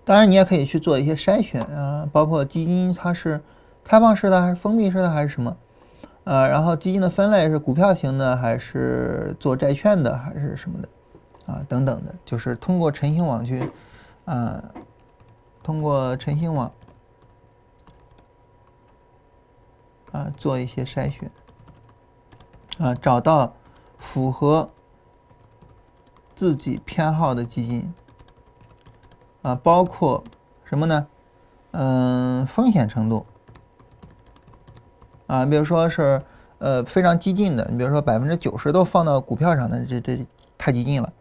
当然你也可以去做一些筛选啊，包括基金它是开放式的还是封闭式的还是什么。呃，然后基金的分类是股票型的，还是做债券的，还是什么的，啊，等等的，就是通过晨星网去，啊，通过晨星网，啊，做一些筛选，啊，找到符合自己偏好的基金，啊，包括什么呢？嗯，风险程度。啊，比如说是，呃，非常激进的，你比如说百分之九十都放到股票上的，这这太激进了。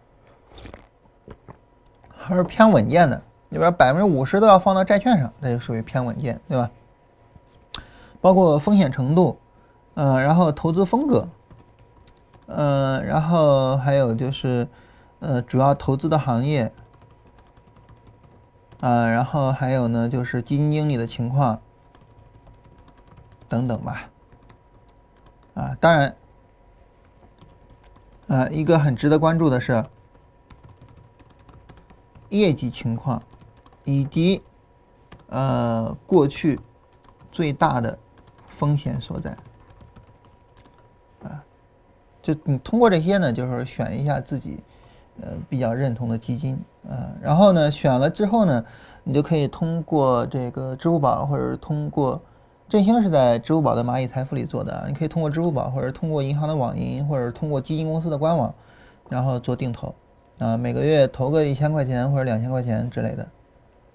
还是偏稳健的，你比如百分之五十都要放到债券上，那就属于偏稳健，对吧？包括风险程度，嗯，然后投资风格，嗯，然后还有就是，呃，主要投资的行业，啊，然后还有呢，就是基金经理的情况。等等吧，啊，当然，啊，一个很值得关注的是业绩情况，以及呃过去最大的风险所在。啊，就你通过这些呢，就是选一下自己呃比较认同的基金啊，然后呢选了之后呢，你就可以通过这个支付宝或者是通过。振兴是在支付宝的蚂蚁财富里做的，你可以通过支付宝，或者通过银行的网银，或者通过基金公司的官网，然后做定投，啊，每个月投个一千块钱或者两千块钱之类的，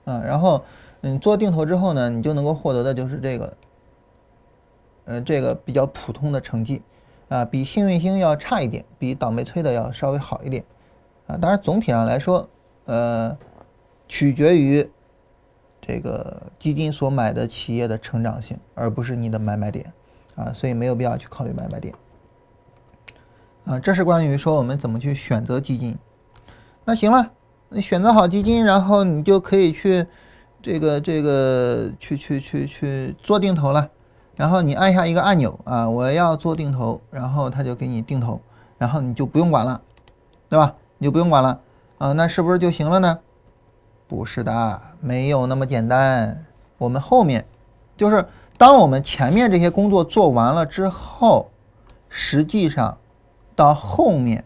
啊，然后嗯做定投之后呢，你就能够获得的就是这个，呃，这个比较普通的成绩，啊，比幸运星要差一点，比倒霉催的要稍微好一点，啊，当然总体上来说，呃，取决于。这个基金所买的企业的成长性，而不是你的买卖点，啊，所以没有必要去考虑买卖点，啊，这是关于说我们怎么去选择基金。那行了，你选择好基金，然后你就可以去这个这个去去去去做定投了。然后你按下一个按钮啊，我要做定投，然后他就给你定投，然后你就不用管了，对吧？你就不用管了啊，那是不是就行了呢？不是的，没有那么简单。我们后面，就是当我们前面这些工作做完了之后，实际上到后面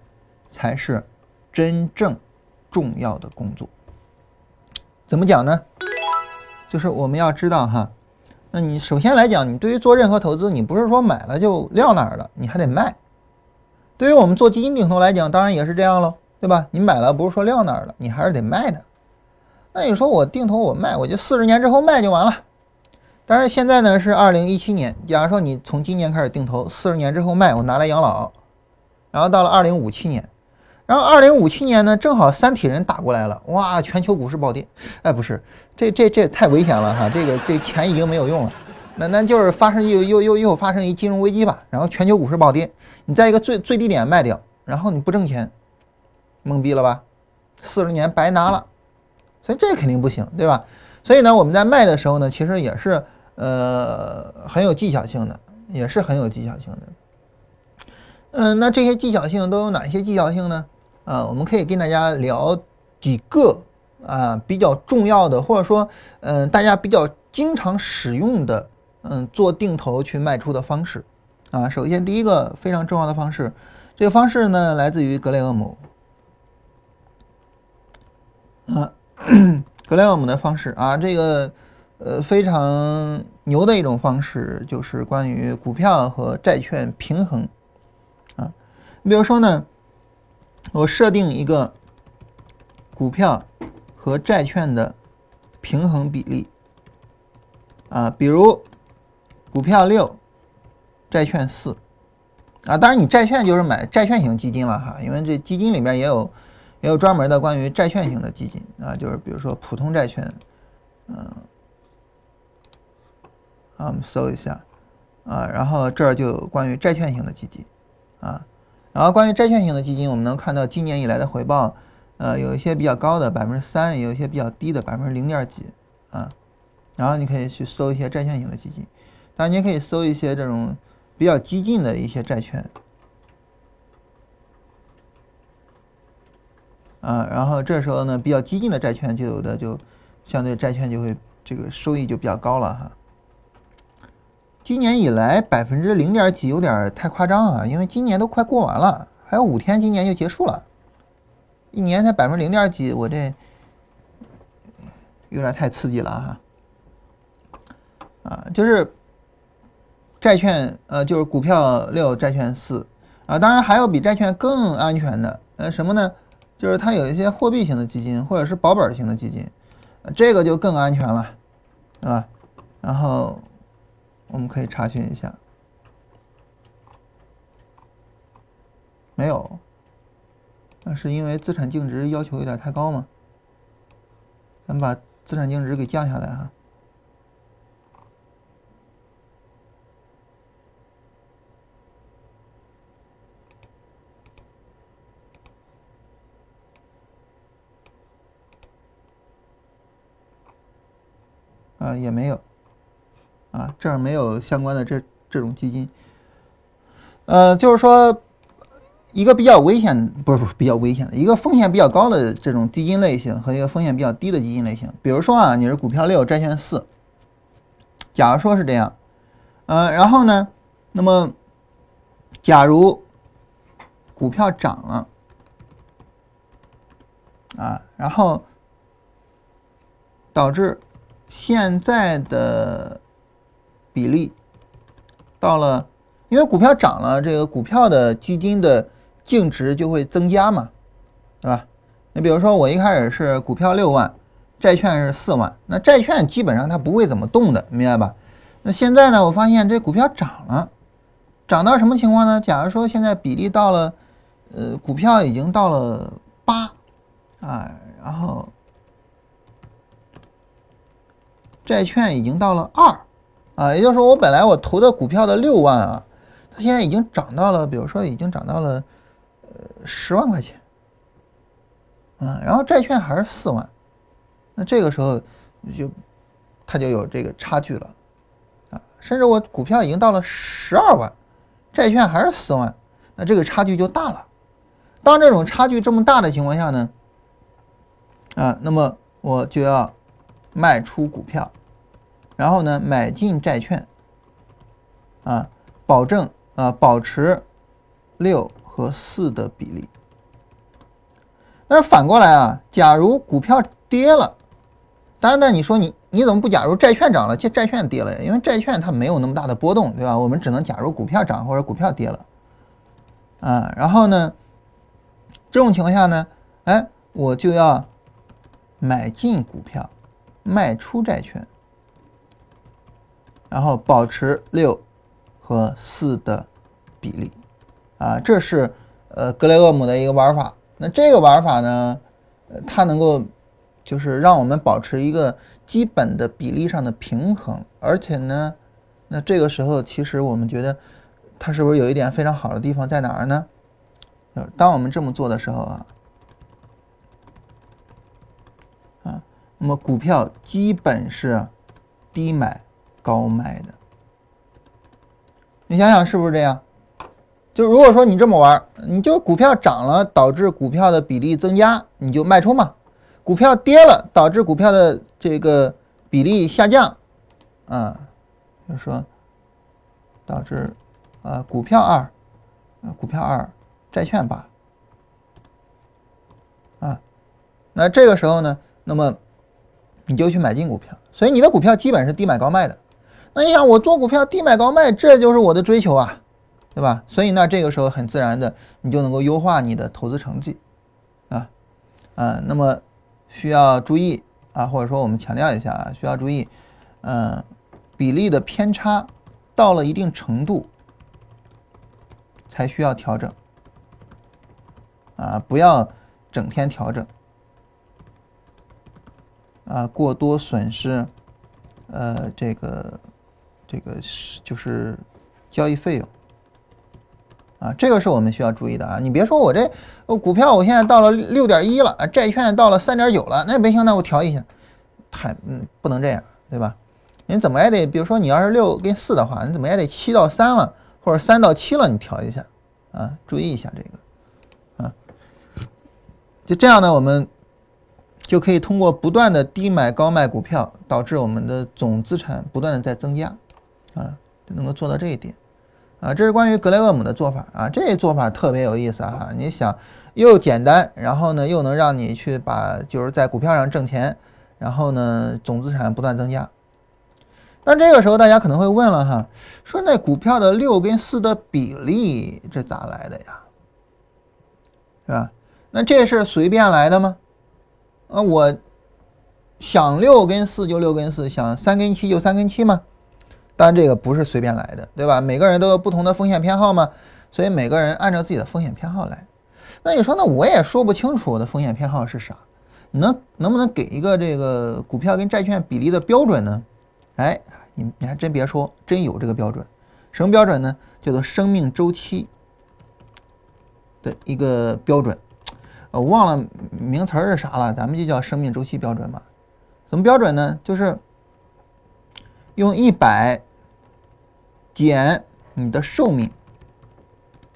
才是真正重要的工作。怎么讲呢？就是我们要知道哈，那你首先来讲，你对于做任何投资，你不是说买了就撂那儿了，你还得卖。对于我们做基金定投来讲，当然也是这样喽，对吧？你买了不是说撂那儿了，你还是得卖的。那你说我定投我卖，我就四十年之后卖就完了。但是现在呢是二零一七年，假如说你从今年开始定投，四十年之后卖，我拿来养老。然后到了二零五七年，然后二零五七年呢正好三体人打过来了，哇，全球股市暴跌。哎，不是，这这这太危险了哈，这个这钱已经没有用了。那那就是发生又又又又发生一金融危机吧，然后全球股市暴跌，你在一个最最低点卖掉，然后你不挣钱，懵逼了吧？四十年白拿了。所以这肯定不行，对吧？所以呢，我们在卖的时候呢，其实也是呃很有技巧性的，也是很有技巧性的。嗯，那这些技巧性都有哪些技巧性呢？啊，我们可以跟大家聊几个啊比较重要的，或者说嗯大家比较经常使用的嗯做定投去卖出的方式啊。首先第一个非常重要的方式，这个方式呢来自于格雷厄姆啊。格雷厄姆的方式啊，这个呃非常牛的一种方式，就是关于股票和债券平衡啊。你比如说呢，我设定一个股票和债券的平衡比例啊，比如股票六，债券四啊。当然，你债券就是买债券型基金了哈，因为这基金里面也有。也有专门的关于债券型的基金啊，就是比如说普通债券，嗯，啊，我们搜一下啊，然后这儿就有关于债券型的基金啊，然后关于债券型的基金，我们能看到今年以来的回报，呃，有一些比较高的百分之三，有一些比较低的百分之零点几啊，然后你可以去搜一些债券型的基金，当然你也可以搜一些这种比较激进的一些债券。啊，然后这时候呢，比较激进的债券就有的就相对债券就会这个收益就比较高了哈。今年以来百分之零点几有点太夸张啊，因为今年都快过完了，还有五天今年就结束了，一年才百分之零点几，我这有点太刺激了哈。啊，就是债券呃就是股票六债券四啊，当然还有比债券更安全的呃什么呢？就是它有一些货币型的基金，或者是保本型的基金，这个就更安全了，对吧？然后我们可以查询一下，没有，那是因为资产净值要求有点太高吗？咱们把资产净值给降下来哈。啊也没有，啊，这儿没有相关的这这种基金，呃，就是说一个比较危险，不是不是比较危险的，一个风险比较高的这种基金类型和一个风险比较低的基金类型。比如说啊，你是股票六，债券四，假如说是这样，呃，然后呢，那么假如股票涨了，啊，然后导致现在的比例到了。因为股票涨了，这个股票的基金的净值就会增加嘛，对吧？你比如说我一开始是股票六万，债券是四万，那债券基本上它不会怎么动的，明白吧？那现在呢，我发现这股票涨了，涨到什么情况呢？假如说现在比例到了，呃，股票已经到了八啊，然后债券已经到了二啊，也就是说我本来我投的股票的六万啊。它现在已经涨到了，比如说已经涨到了，呃，十万块钱，嗯，然后债券还是四万，那这个时候就它就有这个差距了，啊，甚至我股票已经到了十二万，债券还是四万，那这个差距就大了。当这种差距这么大的情况下呢，啊，那么我就要卖出股票，然后呢买进债券，啊，保证。啊，保持六和四的比例。但是反过来啊，假如股票跌了，当然呢，你说你你怎么不假如债券涨了，这债券跌了呀？因为债券它没有那么大的波动，对吧？我们只能假如股票涨或者股票跌了。啊，然后呢，这种情况下呢，哎，我就要买进股票，卖出债券，然后保持六。和四的比例啊，这是呃格雷厄姆的一个玩法。那这个玩法呢，呃，它能够就是让我们保持一个基本的比例上的平衡，而且呢，那这个时候其实我们觉得它是不是有一点非常好的地方在哪儿呢？呃，当我们这么做的时候啊，啊，那么股票基本是低买高卖的。你想想是不是这样？就如果说你这么玩，你就股票涨了导致股票的比例增加，你就卖出嘛；股票跌了导致股票的这个比例下降，啊，就是说导致啊股票二，啊股票二，债券八，啊，那这个时候呢，那么你就去买进股票，所以你的股票基本是低买高卖的。那你想，我做股票低买高卖，这就是我的追求啊，对吧？所以呢，这个时候很自然的，你就能够优化你的投资成绩，啊，啊，那么需要注意啊，或者说我们强调一下啊，需要注意，嗯，比例的偏差到了一定程度才需要调整，啊，不要整天调整，啊，过多损失，呃，这个。这个是就是交易费用啊，这个是我们需要注意的啊。你别说我这我股票我现在到了六点一了，债券到了三点九了，那不行，那我调一下，太嗯不能这样，对吧？你怎么也得，比如说你要是六跟四的话，你怎么也得七到三了，或者三到七了，你调一下啊，注意一下这个啊。就这样呢，我们就可以通过不断的低买高卖股票，导致我们的总资产不断的在增加。啊，就能够做到这一点，啊，这是关于格雷厄姆的做法啊，这做法特别有意思啊，你想又简单，然后呢又能让你去把就是在股票上挣钱，然后呢总资产不断增加。那这个时候大家可能会问了哈，说那股票的六跟四的比例这咋来的呀？是吧？那这是随便来的吗？啊，我想六跟四就六跟四，想三跟七就三跟七吗？当然，这个不是随便来的，对吧？每个人都有不同的风险偏好嘛，所以每个人按照自己的风险偏好来。那你说，那我也说不清楚我的风险偏好是啥？你能能不能给一个这个股票跟债券比例的标准呢？哎，你你还真别说，真有这个标准。什么标准呢？叫做生命周期的一个标准。我忘了名词是啥了，咱们就叫生命周期标准嘛。什么标准呢？就是。用一百减你的寿命。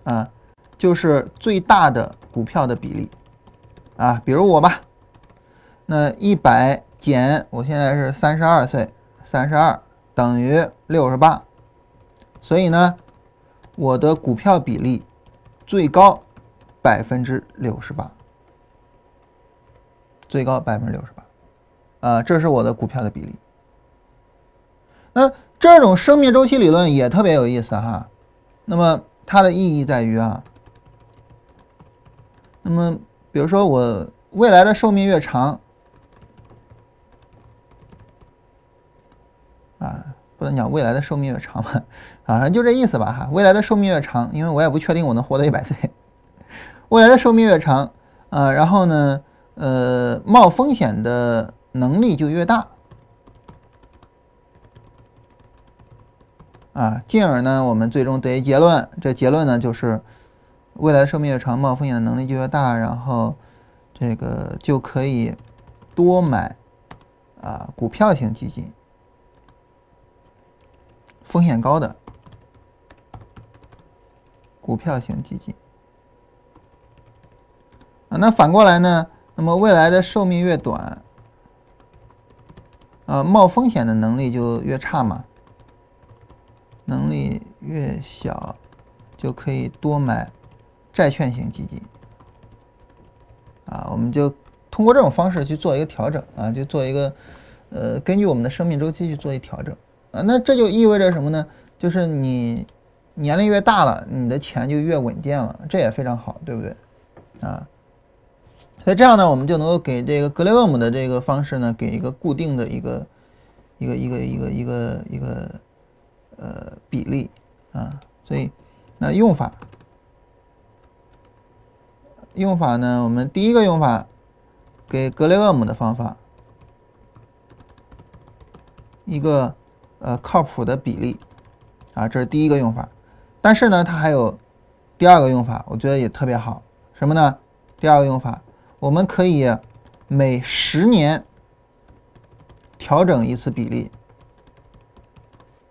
啊，就是最大的股票的比例。啊，比如我吧，那一百减我现在是三十二岁，三十二等于六十八，所以呢，我的股票比例最高百分之六十八，最高百分之六十八，啊，这是我的股票的比例。那这种生命周期理论也特别有意思哈，那么它的意义在于啊，那么比如说我未来的寿命越长，啊，不能讲未来的寿命越长吧，啊，反正就这意思吧哈，未来的寿命越长，因为我也不确定我能活到一百岁，未来的寿命越长，啊，然后呢，呃，冒风险的能力就越大。啊，进而呢，我们最终得一结论，这结论呢就是，未来寿命越长，冒风险的能力就越大，然后这个就可以多买啊股票型基金，风险高的股票型基金啊。那反过来呢，那么未来的寿命越短，啊，冒风险的能力就越差嘛。越小，就可以多买债券型基金啊。我们就通过这种方式去做一个调整啊，就做一个呃，根据我们的生命周期去做一调整啊。那这就意味着什么呢？就是你年龄越大了，你的钱就越稳健了，这也非常好，对不对啊？所以这样呢，我们就能够给这个格雷厄姆的这个方式呢，给一个固定的一个一个一个一个一个一个。呃，比例啊，所以那用法用法呢？我们第一个用法给格雷厄姆的方法一个呃靠谱的比例啊，这是第一个用法。但是呢，它还有第二个用法，我觉得也特别好。什么呢？第二个用法，我们可以每十年调整一次比例。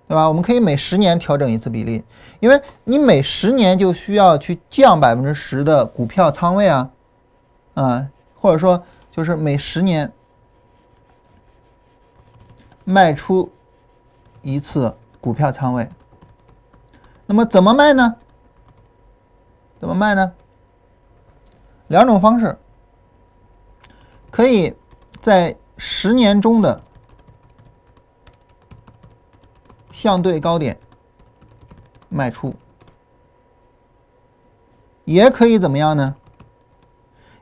对吧？我们可以每十年调整一次比例，因为你每十年就需要去降百分之十的股票仓位啊，啊，或者说就是每十年卖出一次股票仓位。那么怎么卖呢？怎么卖呢？两种方式，可以在十年中的。相对高点卖出，也可以怎么样呢？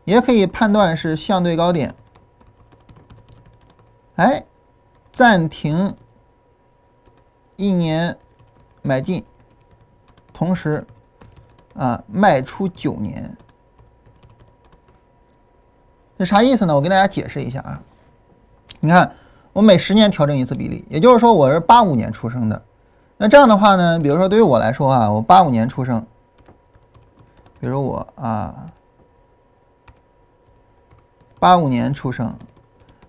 也可以判断是相对高点，哎，暂停一年买进，同时啊卖出九年，这啥意思呢？我跟大家解释一下啊，你看。我每十年调整一次比例，也就是说我是八五年出生的。那这样的话呢，比如说对于我来说啊，我八五年出生，比如我啊，八五年出生，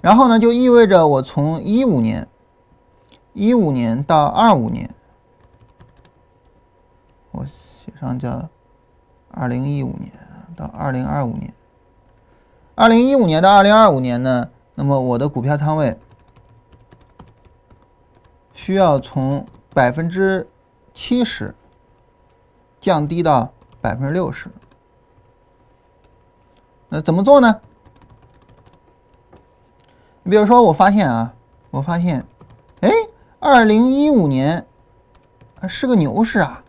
然后呢就意味着我从一五年，一五年到二五年，我写上叫二零一五年到二零二五年，二零一五年到二零二五年呢，那么我的股票仓位。需要从百分之七十降低到百分之六十，那怎么做呢？你比如说，我发现啊，我发现，哎，二零一五年是个牛市啊，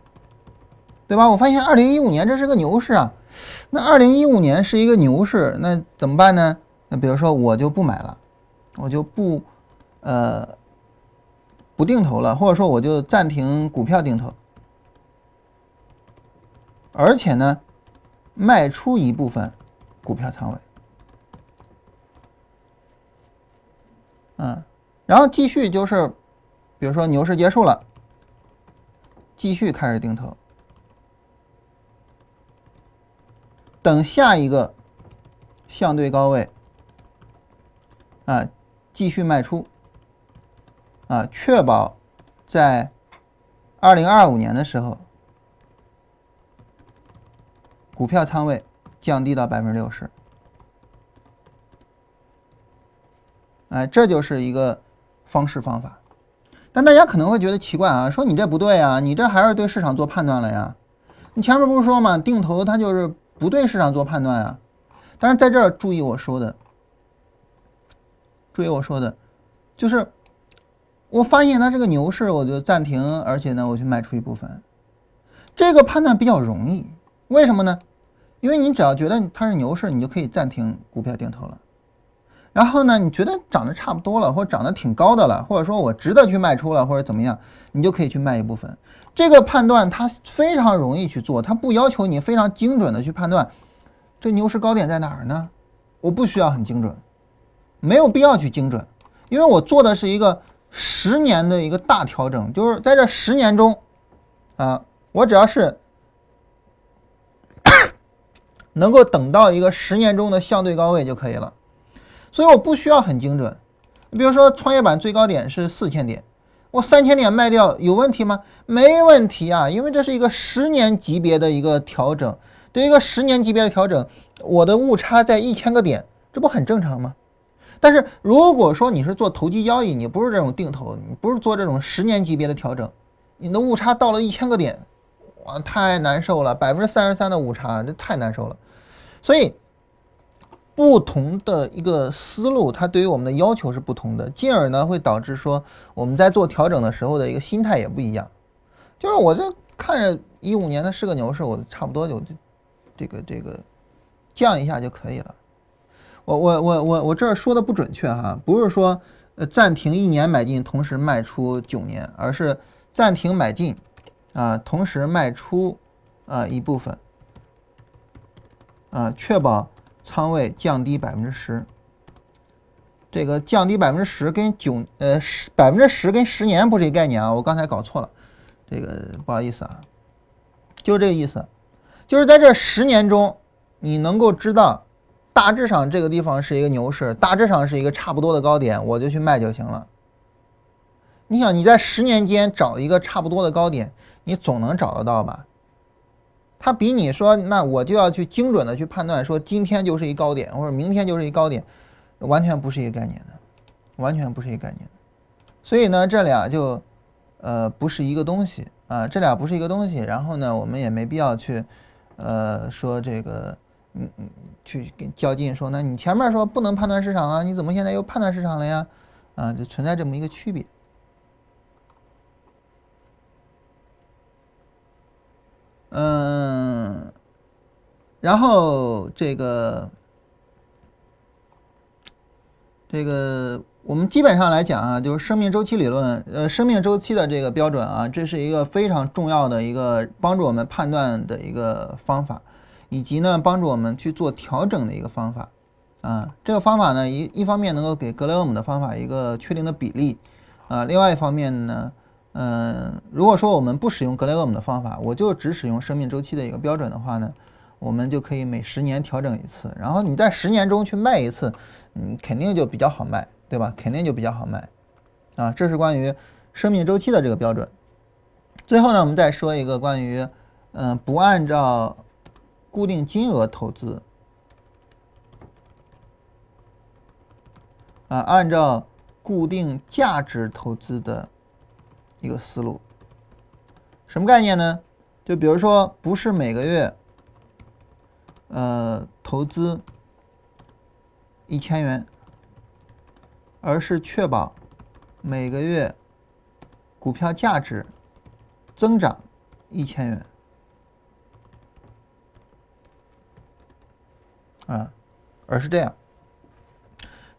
对吧？我发现二零一五年这是个牛市啊，那二零一五年是一个牛市，那怎么办呢？那比如说，我就不买了，我就不，呃。不定投了，或者说我就暂停股票定投，而且呢，卖出一部分股票仓位，嗯，然后继续就是，比如说牛市结束了，继续开始定投，等下一个相对高位，啊，继续卖出。啊，确保在二零二五年的时候股票仓位降低到百分之六十。哎，这就是一个方式方法。但大家可能会觉得奇怪啊，说你这不对啊，你这还是对市场做判断了呀？你前面不是说嘛，定投它就是不对市场做判断啊。但是在这儿注意我说的，注意我说的，就是我发现它这个牛市，我就暂停，而且呢，我去卖出一部分。这个判断比较容易，为什么呢？因为你只要觉得它是牛市，你就可以暂停股票定投了。然后呢，你觉得涨得差不多了，或者涨得挺高的了，或者说我值得去卖出了，或者怎么样，你就可以去卖一部分。这个判断它非常容易去做，它不要求你非常精准的去判断。这牛市高点在哪儿呢？我不需要很精准，没有必要去精准，因为我做的是一个十年的一个大调整，就是在这十年中，啊，我只要是 能够等到一个十年中的相对高位就可以了，所以我不需要很精准。你比如说创业板最高点是四千点，我三千点卖掉有问题吗？没问题啊，因为这是一个十年级别的一个调整。对一个十年级别的调整，我的误差在一千个点，这不很正常吗？但是如果说你是做投机交易，你不是这种定投，你不是做这种十年级别的调整，你的误差到了一千个点，哇，太难受了，百分之三十三的误差，这太难受了。所以，不同的一个思路，它对于我们的要求是不同的，进而呢会导致说我们在做调整的时候的一个心态也不一样。就是我这看着一五年的是个牛市，我差不多就。这个这个降一下就可以了。我我我我我这儿说的不准确哈，不是说呃暂停一年买进，同时卖出九年，而是暂停买进啊，同时卖出啊一部分啊，确保仓位降低百分之十。这个降低百分之十跟九呃十百分之十跟十年不是一概念啊，我刚才搞错了，这个不好意思啊，就这个意思。就是在这十年中，你能够知道，大致上这个地方是一个牛市，大致上是一个差不多的高点，我就去卖就行了。你想你在十年间找一个差不多的高点，你总能找得到吧？它比你说那我就要去精准的去判断说今天就是一高点，或者明天就是一高点，完全不是一个概念的，完全不是一个概念的。所以呢，这俩就呃不是一个东西啊，这俩不是一个东西。然后呢，我们也没必要去。呃，说这个，嗯嗯，去跟较劲，说那你前面说不能判断市场啊，你怎么现在又判断市场了呀？啊，就存在这么一个区别。嗯，然后这个，这个。我们基本上来讲啊，就是生命周期理论，呃，生命周期的这个标准啊，这是一个非常重要的一个帮助我们判断的一个方法，以及呢帮助我们去做调整的一个方法啊。这个方法呢，一一方面能够给格雷厄姆的方法一个确定的比例啊，另外一方面呢，嗯，如果说我们不使用格雷厄姆的方法，我就只使用生命周期的一个标准的话呢，我们就可以每十年调整一次，然后你在十年中去卖一次，嗯，肯定就比较好卖。对吧？肯定就比较好卖，啊，这是关于生命周期的这个标准。最后呢，我们再说一个关于，嗯，不按照固定金额投资，啊，按照固定价值投资的一个思路。什么概念呢？就比如说，不是每个月，呃，投资一千元。而是确保每个月股票价值增长一千元啊，而是这样。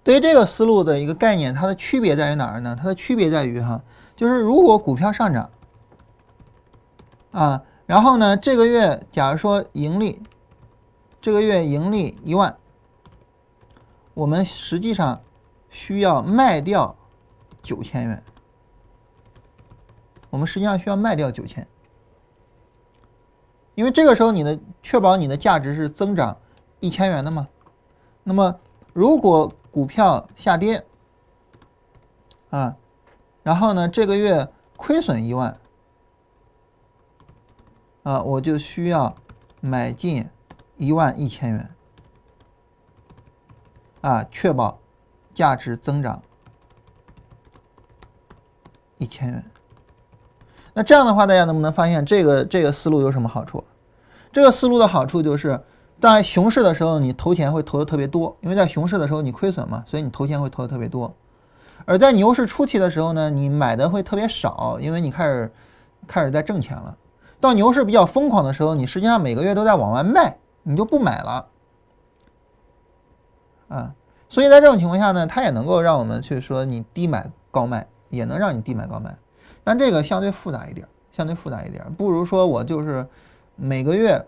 对于这个思路的一个概念，它的区别在于哪儿呢？它的区别在于哈，就是如果股票上涨啊，然后呢，这个月假如说盈利，这个月盈利一万，我们实际上。需要卖掉九千元，我们实际上需要卖掉九千，因为这个时候你的确保你的价值是增长一千元的嘛。那么如果股票下跌，啊，然后呢这个月亏损一万，啊，我就需要买进一万一千元，啊，确保价值增长一千元。那这样的话，大家能不能发现这个这个思路有什么好处？这个思路的好处就是，在熊市的时候，你投钱会投的特别多，因为在熊市的时候你亏损嘛，所以你投钱会投的特别多。而在牛市初期的时候呢，你买的会特别少，因为你开始开始在挣钱了。到牛市比较疯狂的时候，你实际上每个月都在往外卖，你就不买了。啊，所以在这种情况下呢，它也能够让我们去说你低买高卖，也能让你低买高卖。但这个相对复杂一点，相对复杂一点，不如说我就是每个月，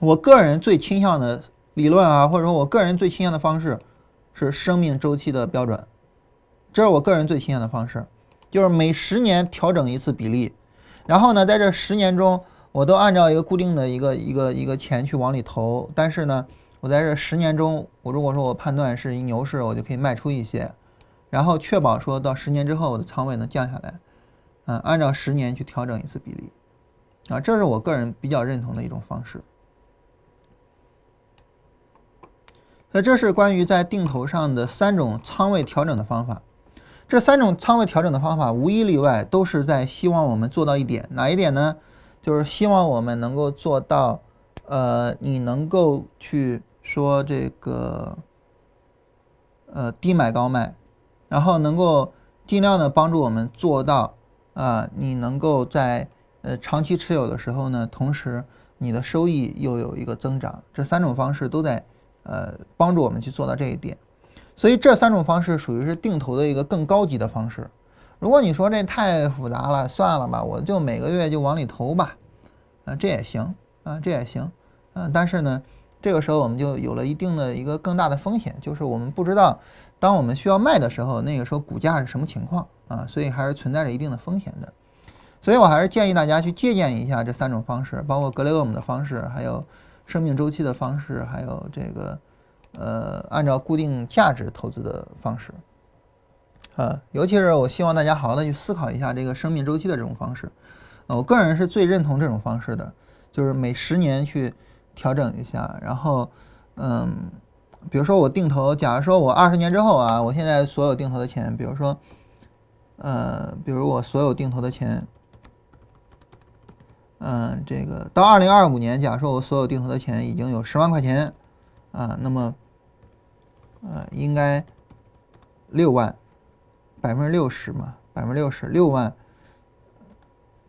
我个人最倾向的理论啊，或者说我个人最倾向的方式是生命周期的标准，这是我个人最倾向的方式，就是每十年调整一次比例，然后呢，在这十年中，我都按照一个固定的一个一个一个钱去往里投，但是呢，我在这十年中，我如果说我判断是一牛市，我就可以卖出一些，然后确保说到十年之后我的仓位能降下来。嗯，按照十年去调整一次比例，啊，这是我个人比较认同的一种方式。那这是关于在定投上的三种仓位调整的方法。这三种仓位调整的方法，无一例外都是在希望我们做到一点，哪一点呢？就是希望我们能够做到，呃，你能够去说这个，呃，低买高卖，然后能够尽量的帮助我们做到。啊，你能够在呃长期持有的时候呢，同时你的收益又有一个增长，这三种方式都在呃帮助我们去做到这一点，所以这三种方式属于是定投的一个更高级的方式。如果你说这太复杂了，算了吧，我就每个月就往里投吧，啊，这也行啊，这也行，啊，但是呢，这个时候我们就有了一定的一个更大的风险，就是我们不知道当我们需要卖的时候，那个时候股价是什么情况。啊，所以还是存在着一定的风险的，所以我还是建议大家去借鉴一下这三种方式，包括格雷厄姆的方式，还有生命周期的方式，还有这个呃按照固定价值投资的方式。啊，尤其是我希望大家好好的去思考一下这个生命周期的这种方式。我个人是最认同这种方式的，就是每十年去调整一下，然后嗯，比如说我定投，假如说我二十年之后啊，我现在所有定投的钱，比如说。呃，比如我所有定投的钱，嗯，这个到二零二五年，假设我所有定投的钱已经有十万块钱，啊，那么，呃，应该六万，百分之六十嘛，百分之六十六万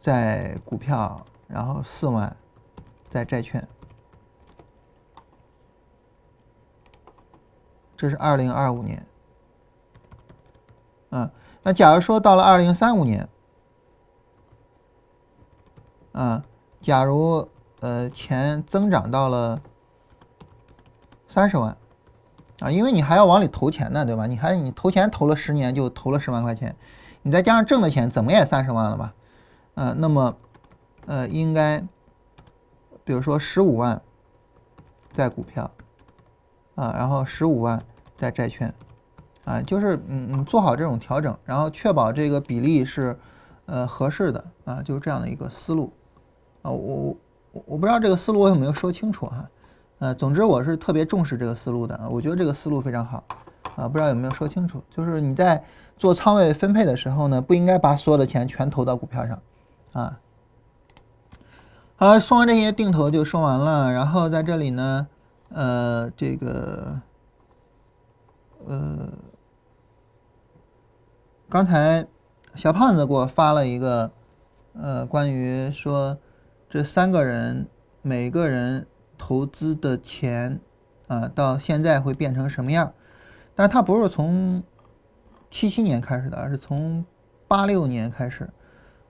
在股票，然后四万在债券，这是二零二五年，嗯。那假如说到了二零三五年，啊，假如呃钱增长到了三十万，啊，因为你还要往里投钱呢，对吧？你还你投钱投了十年就投了十万块钱，你再加上挣的钱，怎么也三十万了吧？嗯，那么呃应该，比如说十五万在股票，啊，然后十五万在债券。啊，就是嗯嗯，做好这种调整，然后确保这个比例是，呃合适的啊，就是这样的一个思路，啊，我我我不知道这个思路我有没有说清楚哈，呃，总之我是特别重视这个思路的，我觉得这个思路非常好，啊，不知道有没有说清楚，就是你在做仓位分配的时候呢，不应该把所有的钱全投到股票上，啊，好，说完这些定投就说完了，然后在这里呢，呃，这个，呃。刚才小胖子给我发了一个，呃，关于说这三个人每个人投资的钱啊，到现在会变成什么样？但他不是从七七年开始的，而是从八六年开始，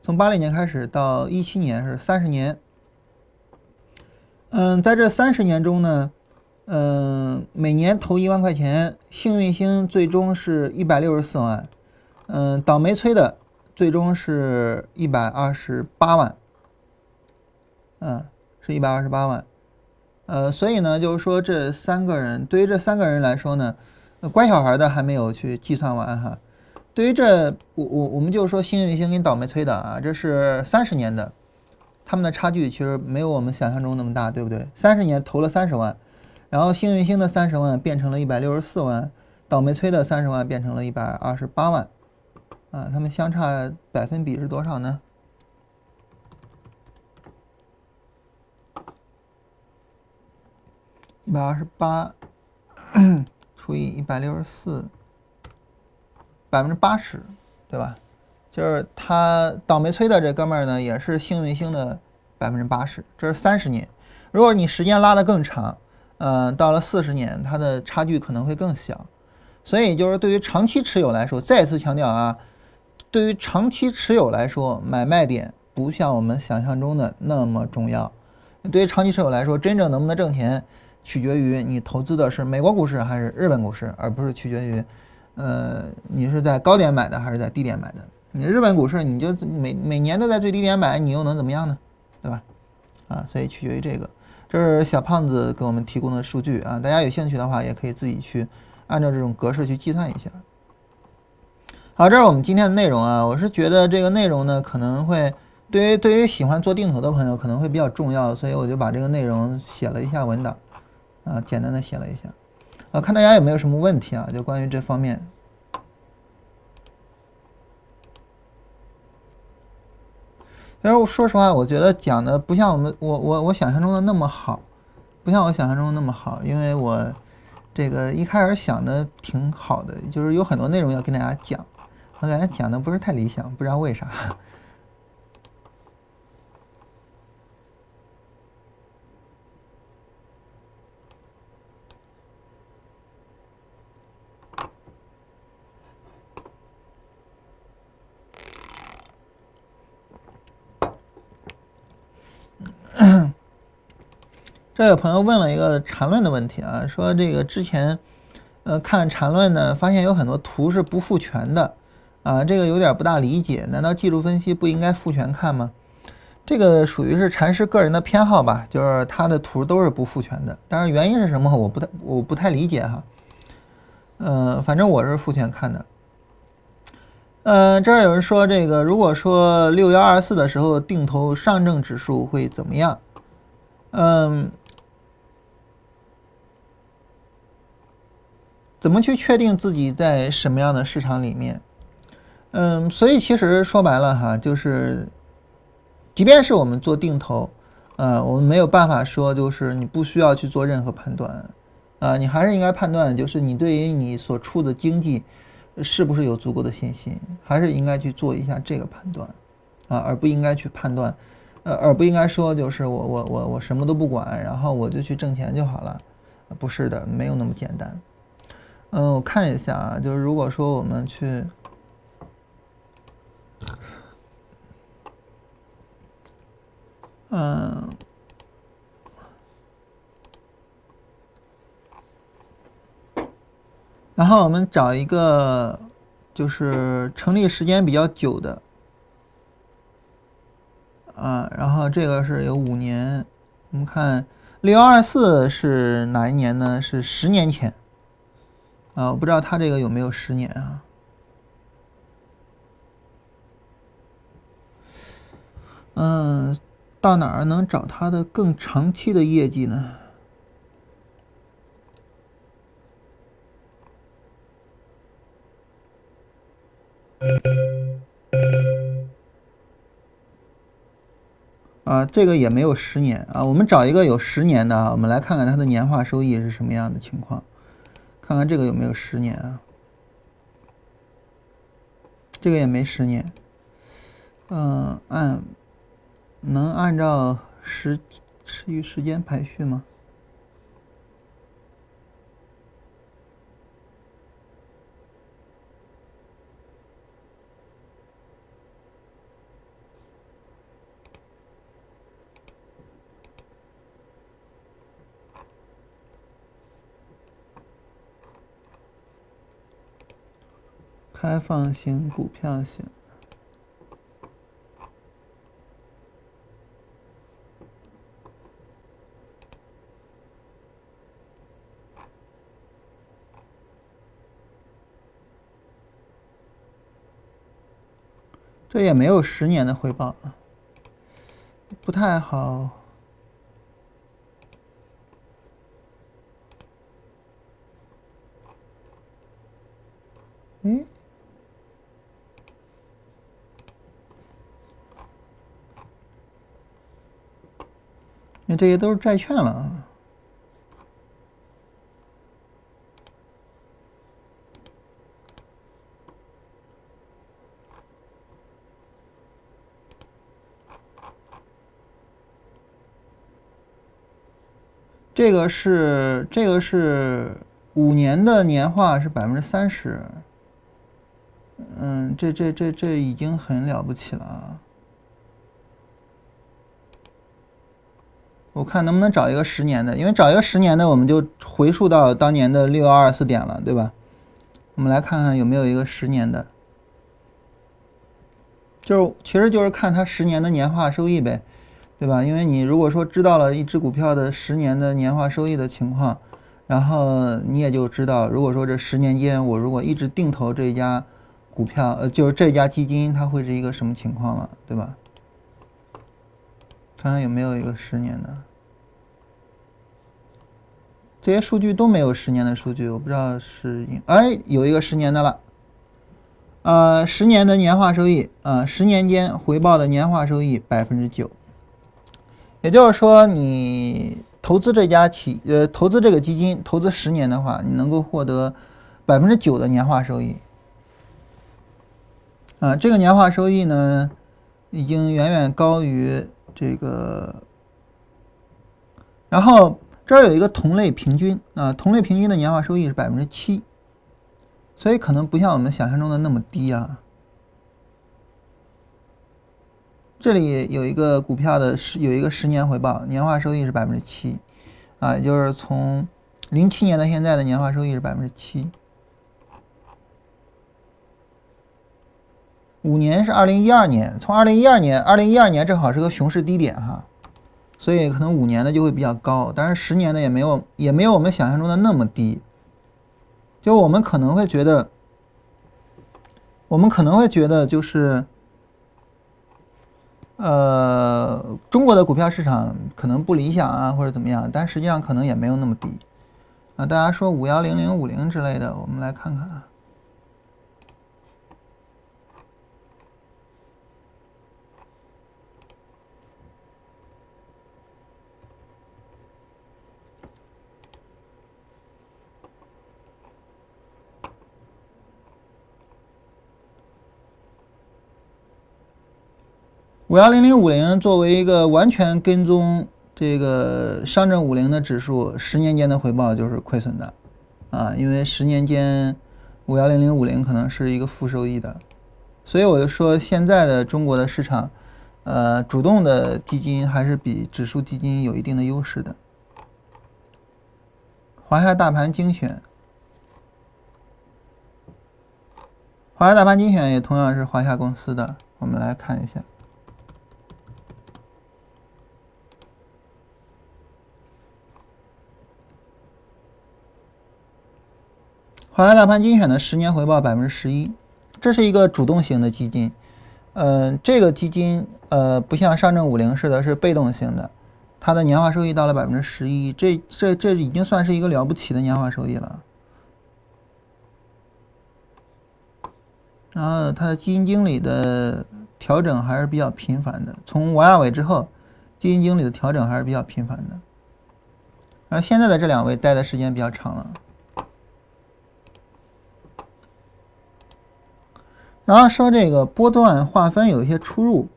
从八六年开始到一七年是三十年。嗯，在这三十年中呢，嗯，每年投一万块钱，幸运星最终是一百六十四万。嗯，倒霉催的最终是一百二十八万，嗯，是一百二十八万，呃，所以呢，就是说这三个人，对于这三个人来说呢，乖小孩的还没有去计算完哈。对于这，我我我们就说幸运星跟倒霉催的啊，这是三十年的，他们的差距其实没有我们想象中那么大，对不对？三十年投了三十万，然后幸运星的三十万变成了一百六十四万，倒霉催的三十万变成了一百二十八万，啊，他们相差百分比是多少呢？一百二十八除以一百六十四，百分之八十，对吧？就是他倒霉催的这哥们儿呢，也是幸运星的百分之八十，这是三十年。如果你时间拉得更长，嗯，到了四十年，它的差距可能会更小。所以就是对于长期持有来说，再次强调啊，对于长期持有来说，买卖点不像我们想象中的那么重要。对于长期持有来说，真正能不能挣钱？取决于你投资的是美国股市还是日本股市，而不是取决于，呃，你是在高点买的还是在低点买的。你日本股市你就每每年都在最低点买，你又能怎么样呢？对吧？啊，所以取决于这个。这是小胖子给我们提供的数据啊，大家有兴趣的话也可以自己去按照这种格式去计算一下。好，这是我们今天的内容啊。我是觉得这个内容呢可能会对于对于喜欢做定投的朋友可能会比较重要，所以我就把这个内容写了一下文档。啊，简单的写了一下，啊，看大家有没有什么问题啊？就关于这方面。其实我说实话，我觉得讲的不像我们我我我想象中的那么好，不像我想象中的那么好，因为我这个一开始想的挺好的，就是有很多内容要跟大家讲，我感觉讲的不是太理想，不知道为啥。这有朋友问了一个缠论的问题啊，说这个之前，呃，看缠论呢，发现有很多图是不复全的，啊，这个有点不大理解。难道技术分析不应该复全看吗？这个属于是禅师个人的偏好吧，就是他的图都是不复全的。但是原因是什么，我不太我不太理解哈。嗯，反正我是复全看的。嗯，这儿有人说这个，如果说六幺二四的时候定投上证指数会怎么样？嗯。怎么去确定自己在什么样的市场里面？嗯，所以其实说白了哈，就是，即便是我们做定投，呃，我们没有办法说就是你不需要去做任何判断，啊，你还是应该判断，就是你对于你所处的经济是不是有足够的信心，还是应该去做一下这个判断，啊，而不应该去判断，呃，而不应该说就是我我我我什么都不管，然后我就去挣钱就好了，不是的，没有那么简单。嗯，我看一下啊，就是如果说我们去，嗯，然后我们找一个就是成立时间比较久的，啊，然后这个是有五年，我们看六幺二四是哪一年呢？是十年前。啊，我不知道他这个有没有十年啊？嗯，到哪儿能找他的更长期的业绩呢？啊，这个也没有十年啊。我们找一个有十年的啊，我们来看看它的年化收益是什么样的情况。看看这个有没有十年啊？这个也没十年。嗯，按能按照时持续时间排序吗？开放型股票型，这也没有十年的回报啊，不太好。嗯？因为这些都是债券了啊。这个是这个是五年的年化是百分之三十，嗯，这这这这已经很了不起了啊！我看能不能找一个十年的，因为找一个十年的，我们就回溯到当年的六幺二四点了，对吧？我们来看看有没有一个十年的，就是其实就是看它十年的年化收益呗。对吧？因为你如果说知道了一只股票的十年的年化收益的情况，然后你也就知道，如果说这十年间我如果一直定投这家股票，呃，就是这家基金，它会是一个什么情况了，对吧？看看有没有一个十年的，这些数据都没有十年的数据，我不知道是，哎，有一个十年的了，呃，十年的年化收益，啊，十年间回报的年化收益百分之九。也就是说，你投资这家企，呃，投资这个基金，投资十年的话，你能够获得百分之九的年化收益。啊，这个年化收益呢，已经远远高于这个。然后这儿有一个同类平均啊，同类平均的年化收益是百分之七，所以可能不像我们想象中的那么低啊。这里有一个股票的十有一个十年回报，年化收益是百分之七，啊，也就是从零七年到现在的年化收益是百分之七。五年是二零一二年，从二零一二年，二零一二年正好是个熊市低点哈，所以可能五年的就会比较高，但是十年的也没有也没有我们想象中的那么低。就我们可能会觉得，我们可能会觉得就是。呃，中国的股票市场可能不理想啊，或者怎么样，但实际上可能也没有那么低啊。大家说五幺零零五零之类的，我们来看看啊。五幺零零五零作为一个完全跟踪这个上证五零的指数，十年间的回报就是亏损的，啊，因为十年间五幺零零五零可能是一个负收益的，所以我就说现在的中国的市场，呃，主动的基金还是比指数基金有一定的优势的。华夏大盘精选，华夏大盘精选也同样是华夏公司的，我们来看一下。华夏大盘精选的十年回报百分之十一，这是一个主动型的基金。嗯，这个基金呃不像上证五零似的，是被动型的，它的年化收益到了百分之十一，这这这已经算是一个了不起的年化收益了。然后它的基金经理的调整还是比较频繁的，从王亚伟之后，基金经理的调整还是比较频繁的。而现在的这两位待的时间比较长了。然后说这个波段划分有一些出入，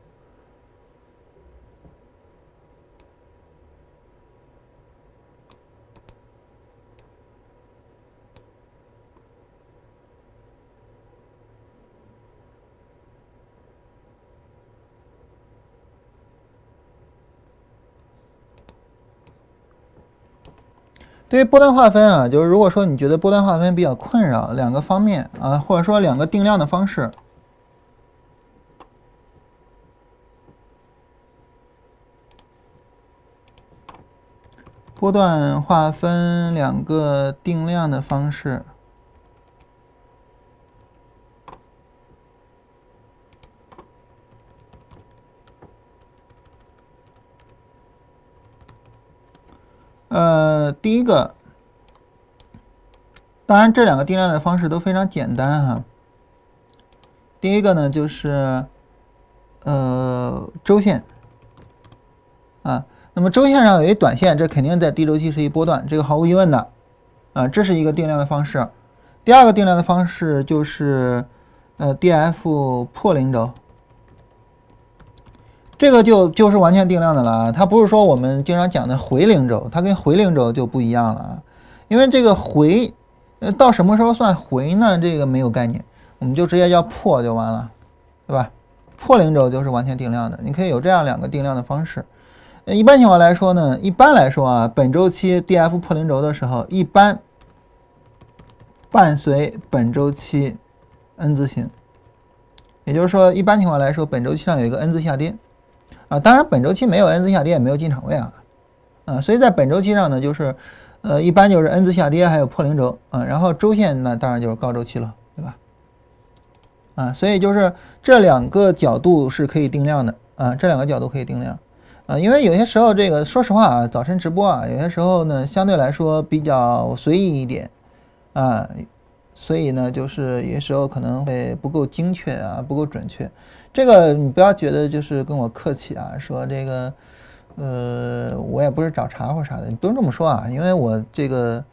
对于波段划分啊，就是如果说你觉得波段划分比较困扰，两个方面啊，或者说两个定量的方式。波段划分两个定量的方式。呃，第一个，当然这两个定量的方式都非常简单哈。第一个呢就是呃周线啊，那么周线上有一短线，这肯定在低周期是一波段，这个毫无疑问的啊，这是一个定量的方式。第二个定量的方式就是呃 D F 破零轴。这个就就是完全定量的了啊，它不是说我们经常讲的回零轴，它跟回零轴就不一样了啊。因为这个回，呃，到什么时候算回呢？这个没有概念，我们就直接叫破就完了，对吧？破零轴就是完全定量的，你可以有这样两个定量的方式。一般情况来说呢，一般来说啊，本周期 D F 破零轴的时候，一般伴随本周期 N 字形，也就是说，一般情况来说，本周期上有一个 N 字下跌。啊，当然本周期没有 N 字下跌，也没有进场位啊，啊，所以在本周期上呢，就是，呃，一般就是 N 字下跌，还有破零轴啊，然后周线呢，当然就是高周期了，对吧？啊，所以就是这两个角度是可以定量的啊，这两个角度可以定量啊，因为有些时候这个说实话啊，早晨直播啊，有些时候呢，相对来说比较随意一点啊，所以呢，就是有些时候可能会不够精确啊，不够准确。这个你不要觉得就是跟我客气啊，说这个，呃，我也不是找茬或啥的，你不用这么说啊，因为我这个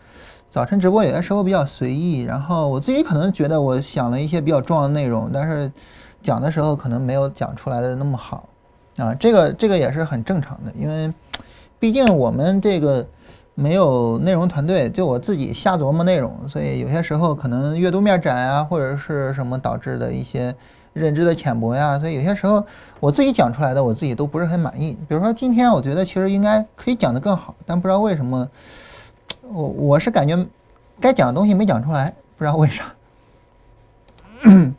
早晨直播有些时候比较随意，然后我自己可能觉得我想了一些比较重要的内容，但是讲的时候可能没有讲出来的那么好啊，这个这个也是很正常的，因为毕竟我们这个没有内容团队，就我自己瞎琢磨内容，所以有些时候可能阅读面窄啊，或者是什么导致的一些。认知的浅薄呀，所以有些时候我自己讲出来的我自己都不是很满意。比如说今天我觉得其实应该可以讲得更好，但不知道为什么，我我是感觉该讲的东西没讲出来，不知道为啥。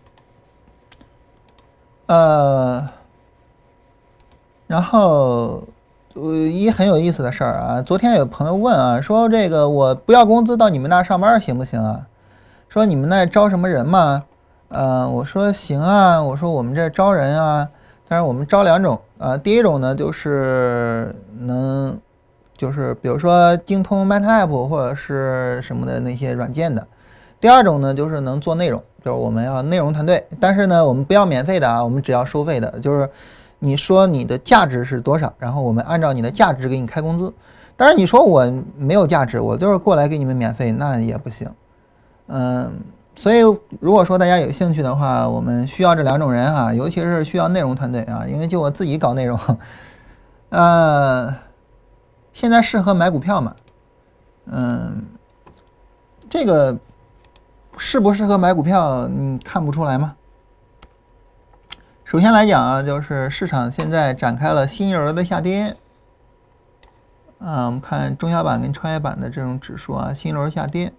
呃，然后呃一很有意思的事儿啊，昨天有朋友问啊，说这个我不要工资到你们那上班行不行啊？说你们那招什么人吗？呃，我说行啊，我说我们这招人啊，但是我们招两种啊，第一种呢就是能，就是比如说精通 MATLAB 或者是什么的那些软件的，第二种呢就是能做内容，就是我们要内容团队，但是呢我们不要免费的啊，我们只要收费的，就是你说你的价值是多少，然后我们按照你的价值给你开工资，当然你说我没有价值，我就是过来给你们免费，那也不行，嗯。所以，如果说大家有兴趣的话，我们需要这两种人哈，尤其是需要内容团队啊，因为就我自己搞内容，呃，现在适合买股票嘛？嗯，这个适不适合买股票，你看不出来吗？首先来讲啊，就是市场现在展开了新一轮的下跌，啊，我们看中小板跟创业板的这种指数啊，新一轮下跌。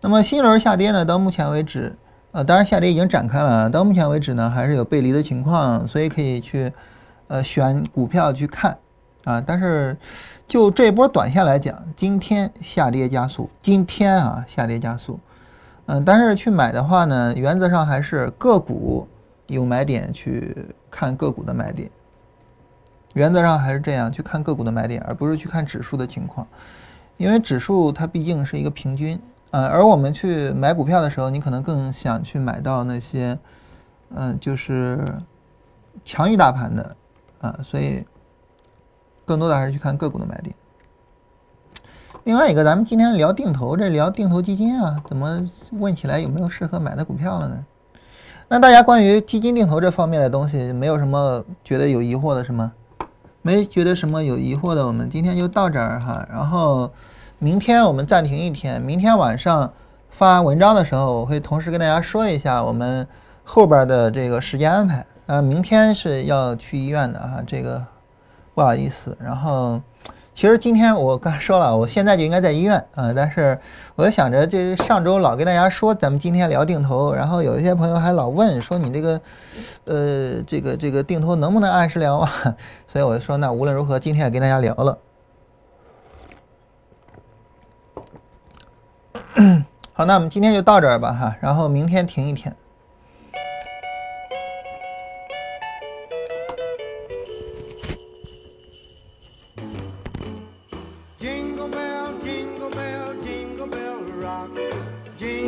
那么新一轮下跌呢？到目前为止，呃，当然下跌已经展开了。到目前为止呢，还是有背离的情况，所以可以去，呃，选股票去看，啊，但是就这波短线来讲，今天下跌加速，今天啊下跌加速，嗯，但是去买的话呢，原则上还是个股有买点去看个股的买点，原则上还是这样去看个股的买点，而不是去看指数的情况，因为指数它毕竟是一个平均。呃，而我们去买股票的时候，你可能更想去买到那些，嗯，就是强于大盘的，啊，所以更多的还是去看个股的买点。另外一个，咱们今天聊定投，这聊定投基金啊，怎么问起来有没有适合买的股票了呢？那大家关于基金定投这方面的东西，没有什么觉得有疑惑的是吗？没觉得什么有疑惑的，我们今天就到这儿哈，然后。明天我们暂停一天，明天晚上发文章的时候，我会同时跟大家说一下我们后边的这个时间安排。啊，明天是要去医院的啊，这个不好意思。然后，其实今天我刚说了，我现在就应该在医院啊，但是我就想着，这上周老跟大家说咱们今天聊定投，然后有一些朋友还老问说你这个，呃，这个这个定投能不能按时聊啊？所以我就说，那无论如何，今天也跟大家聊了。好，那我们今天就到这儿吧，哈，然后明天停一天。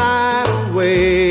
night away.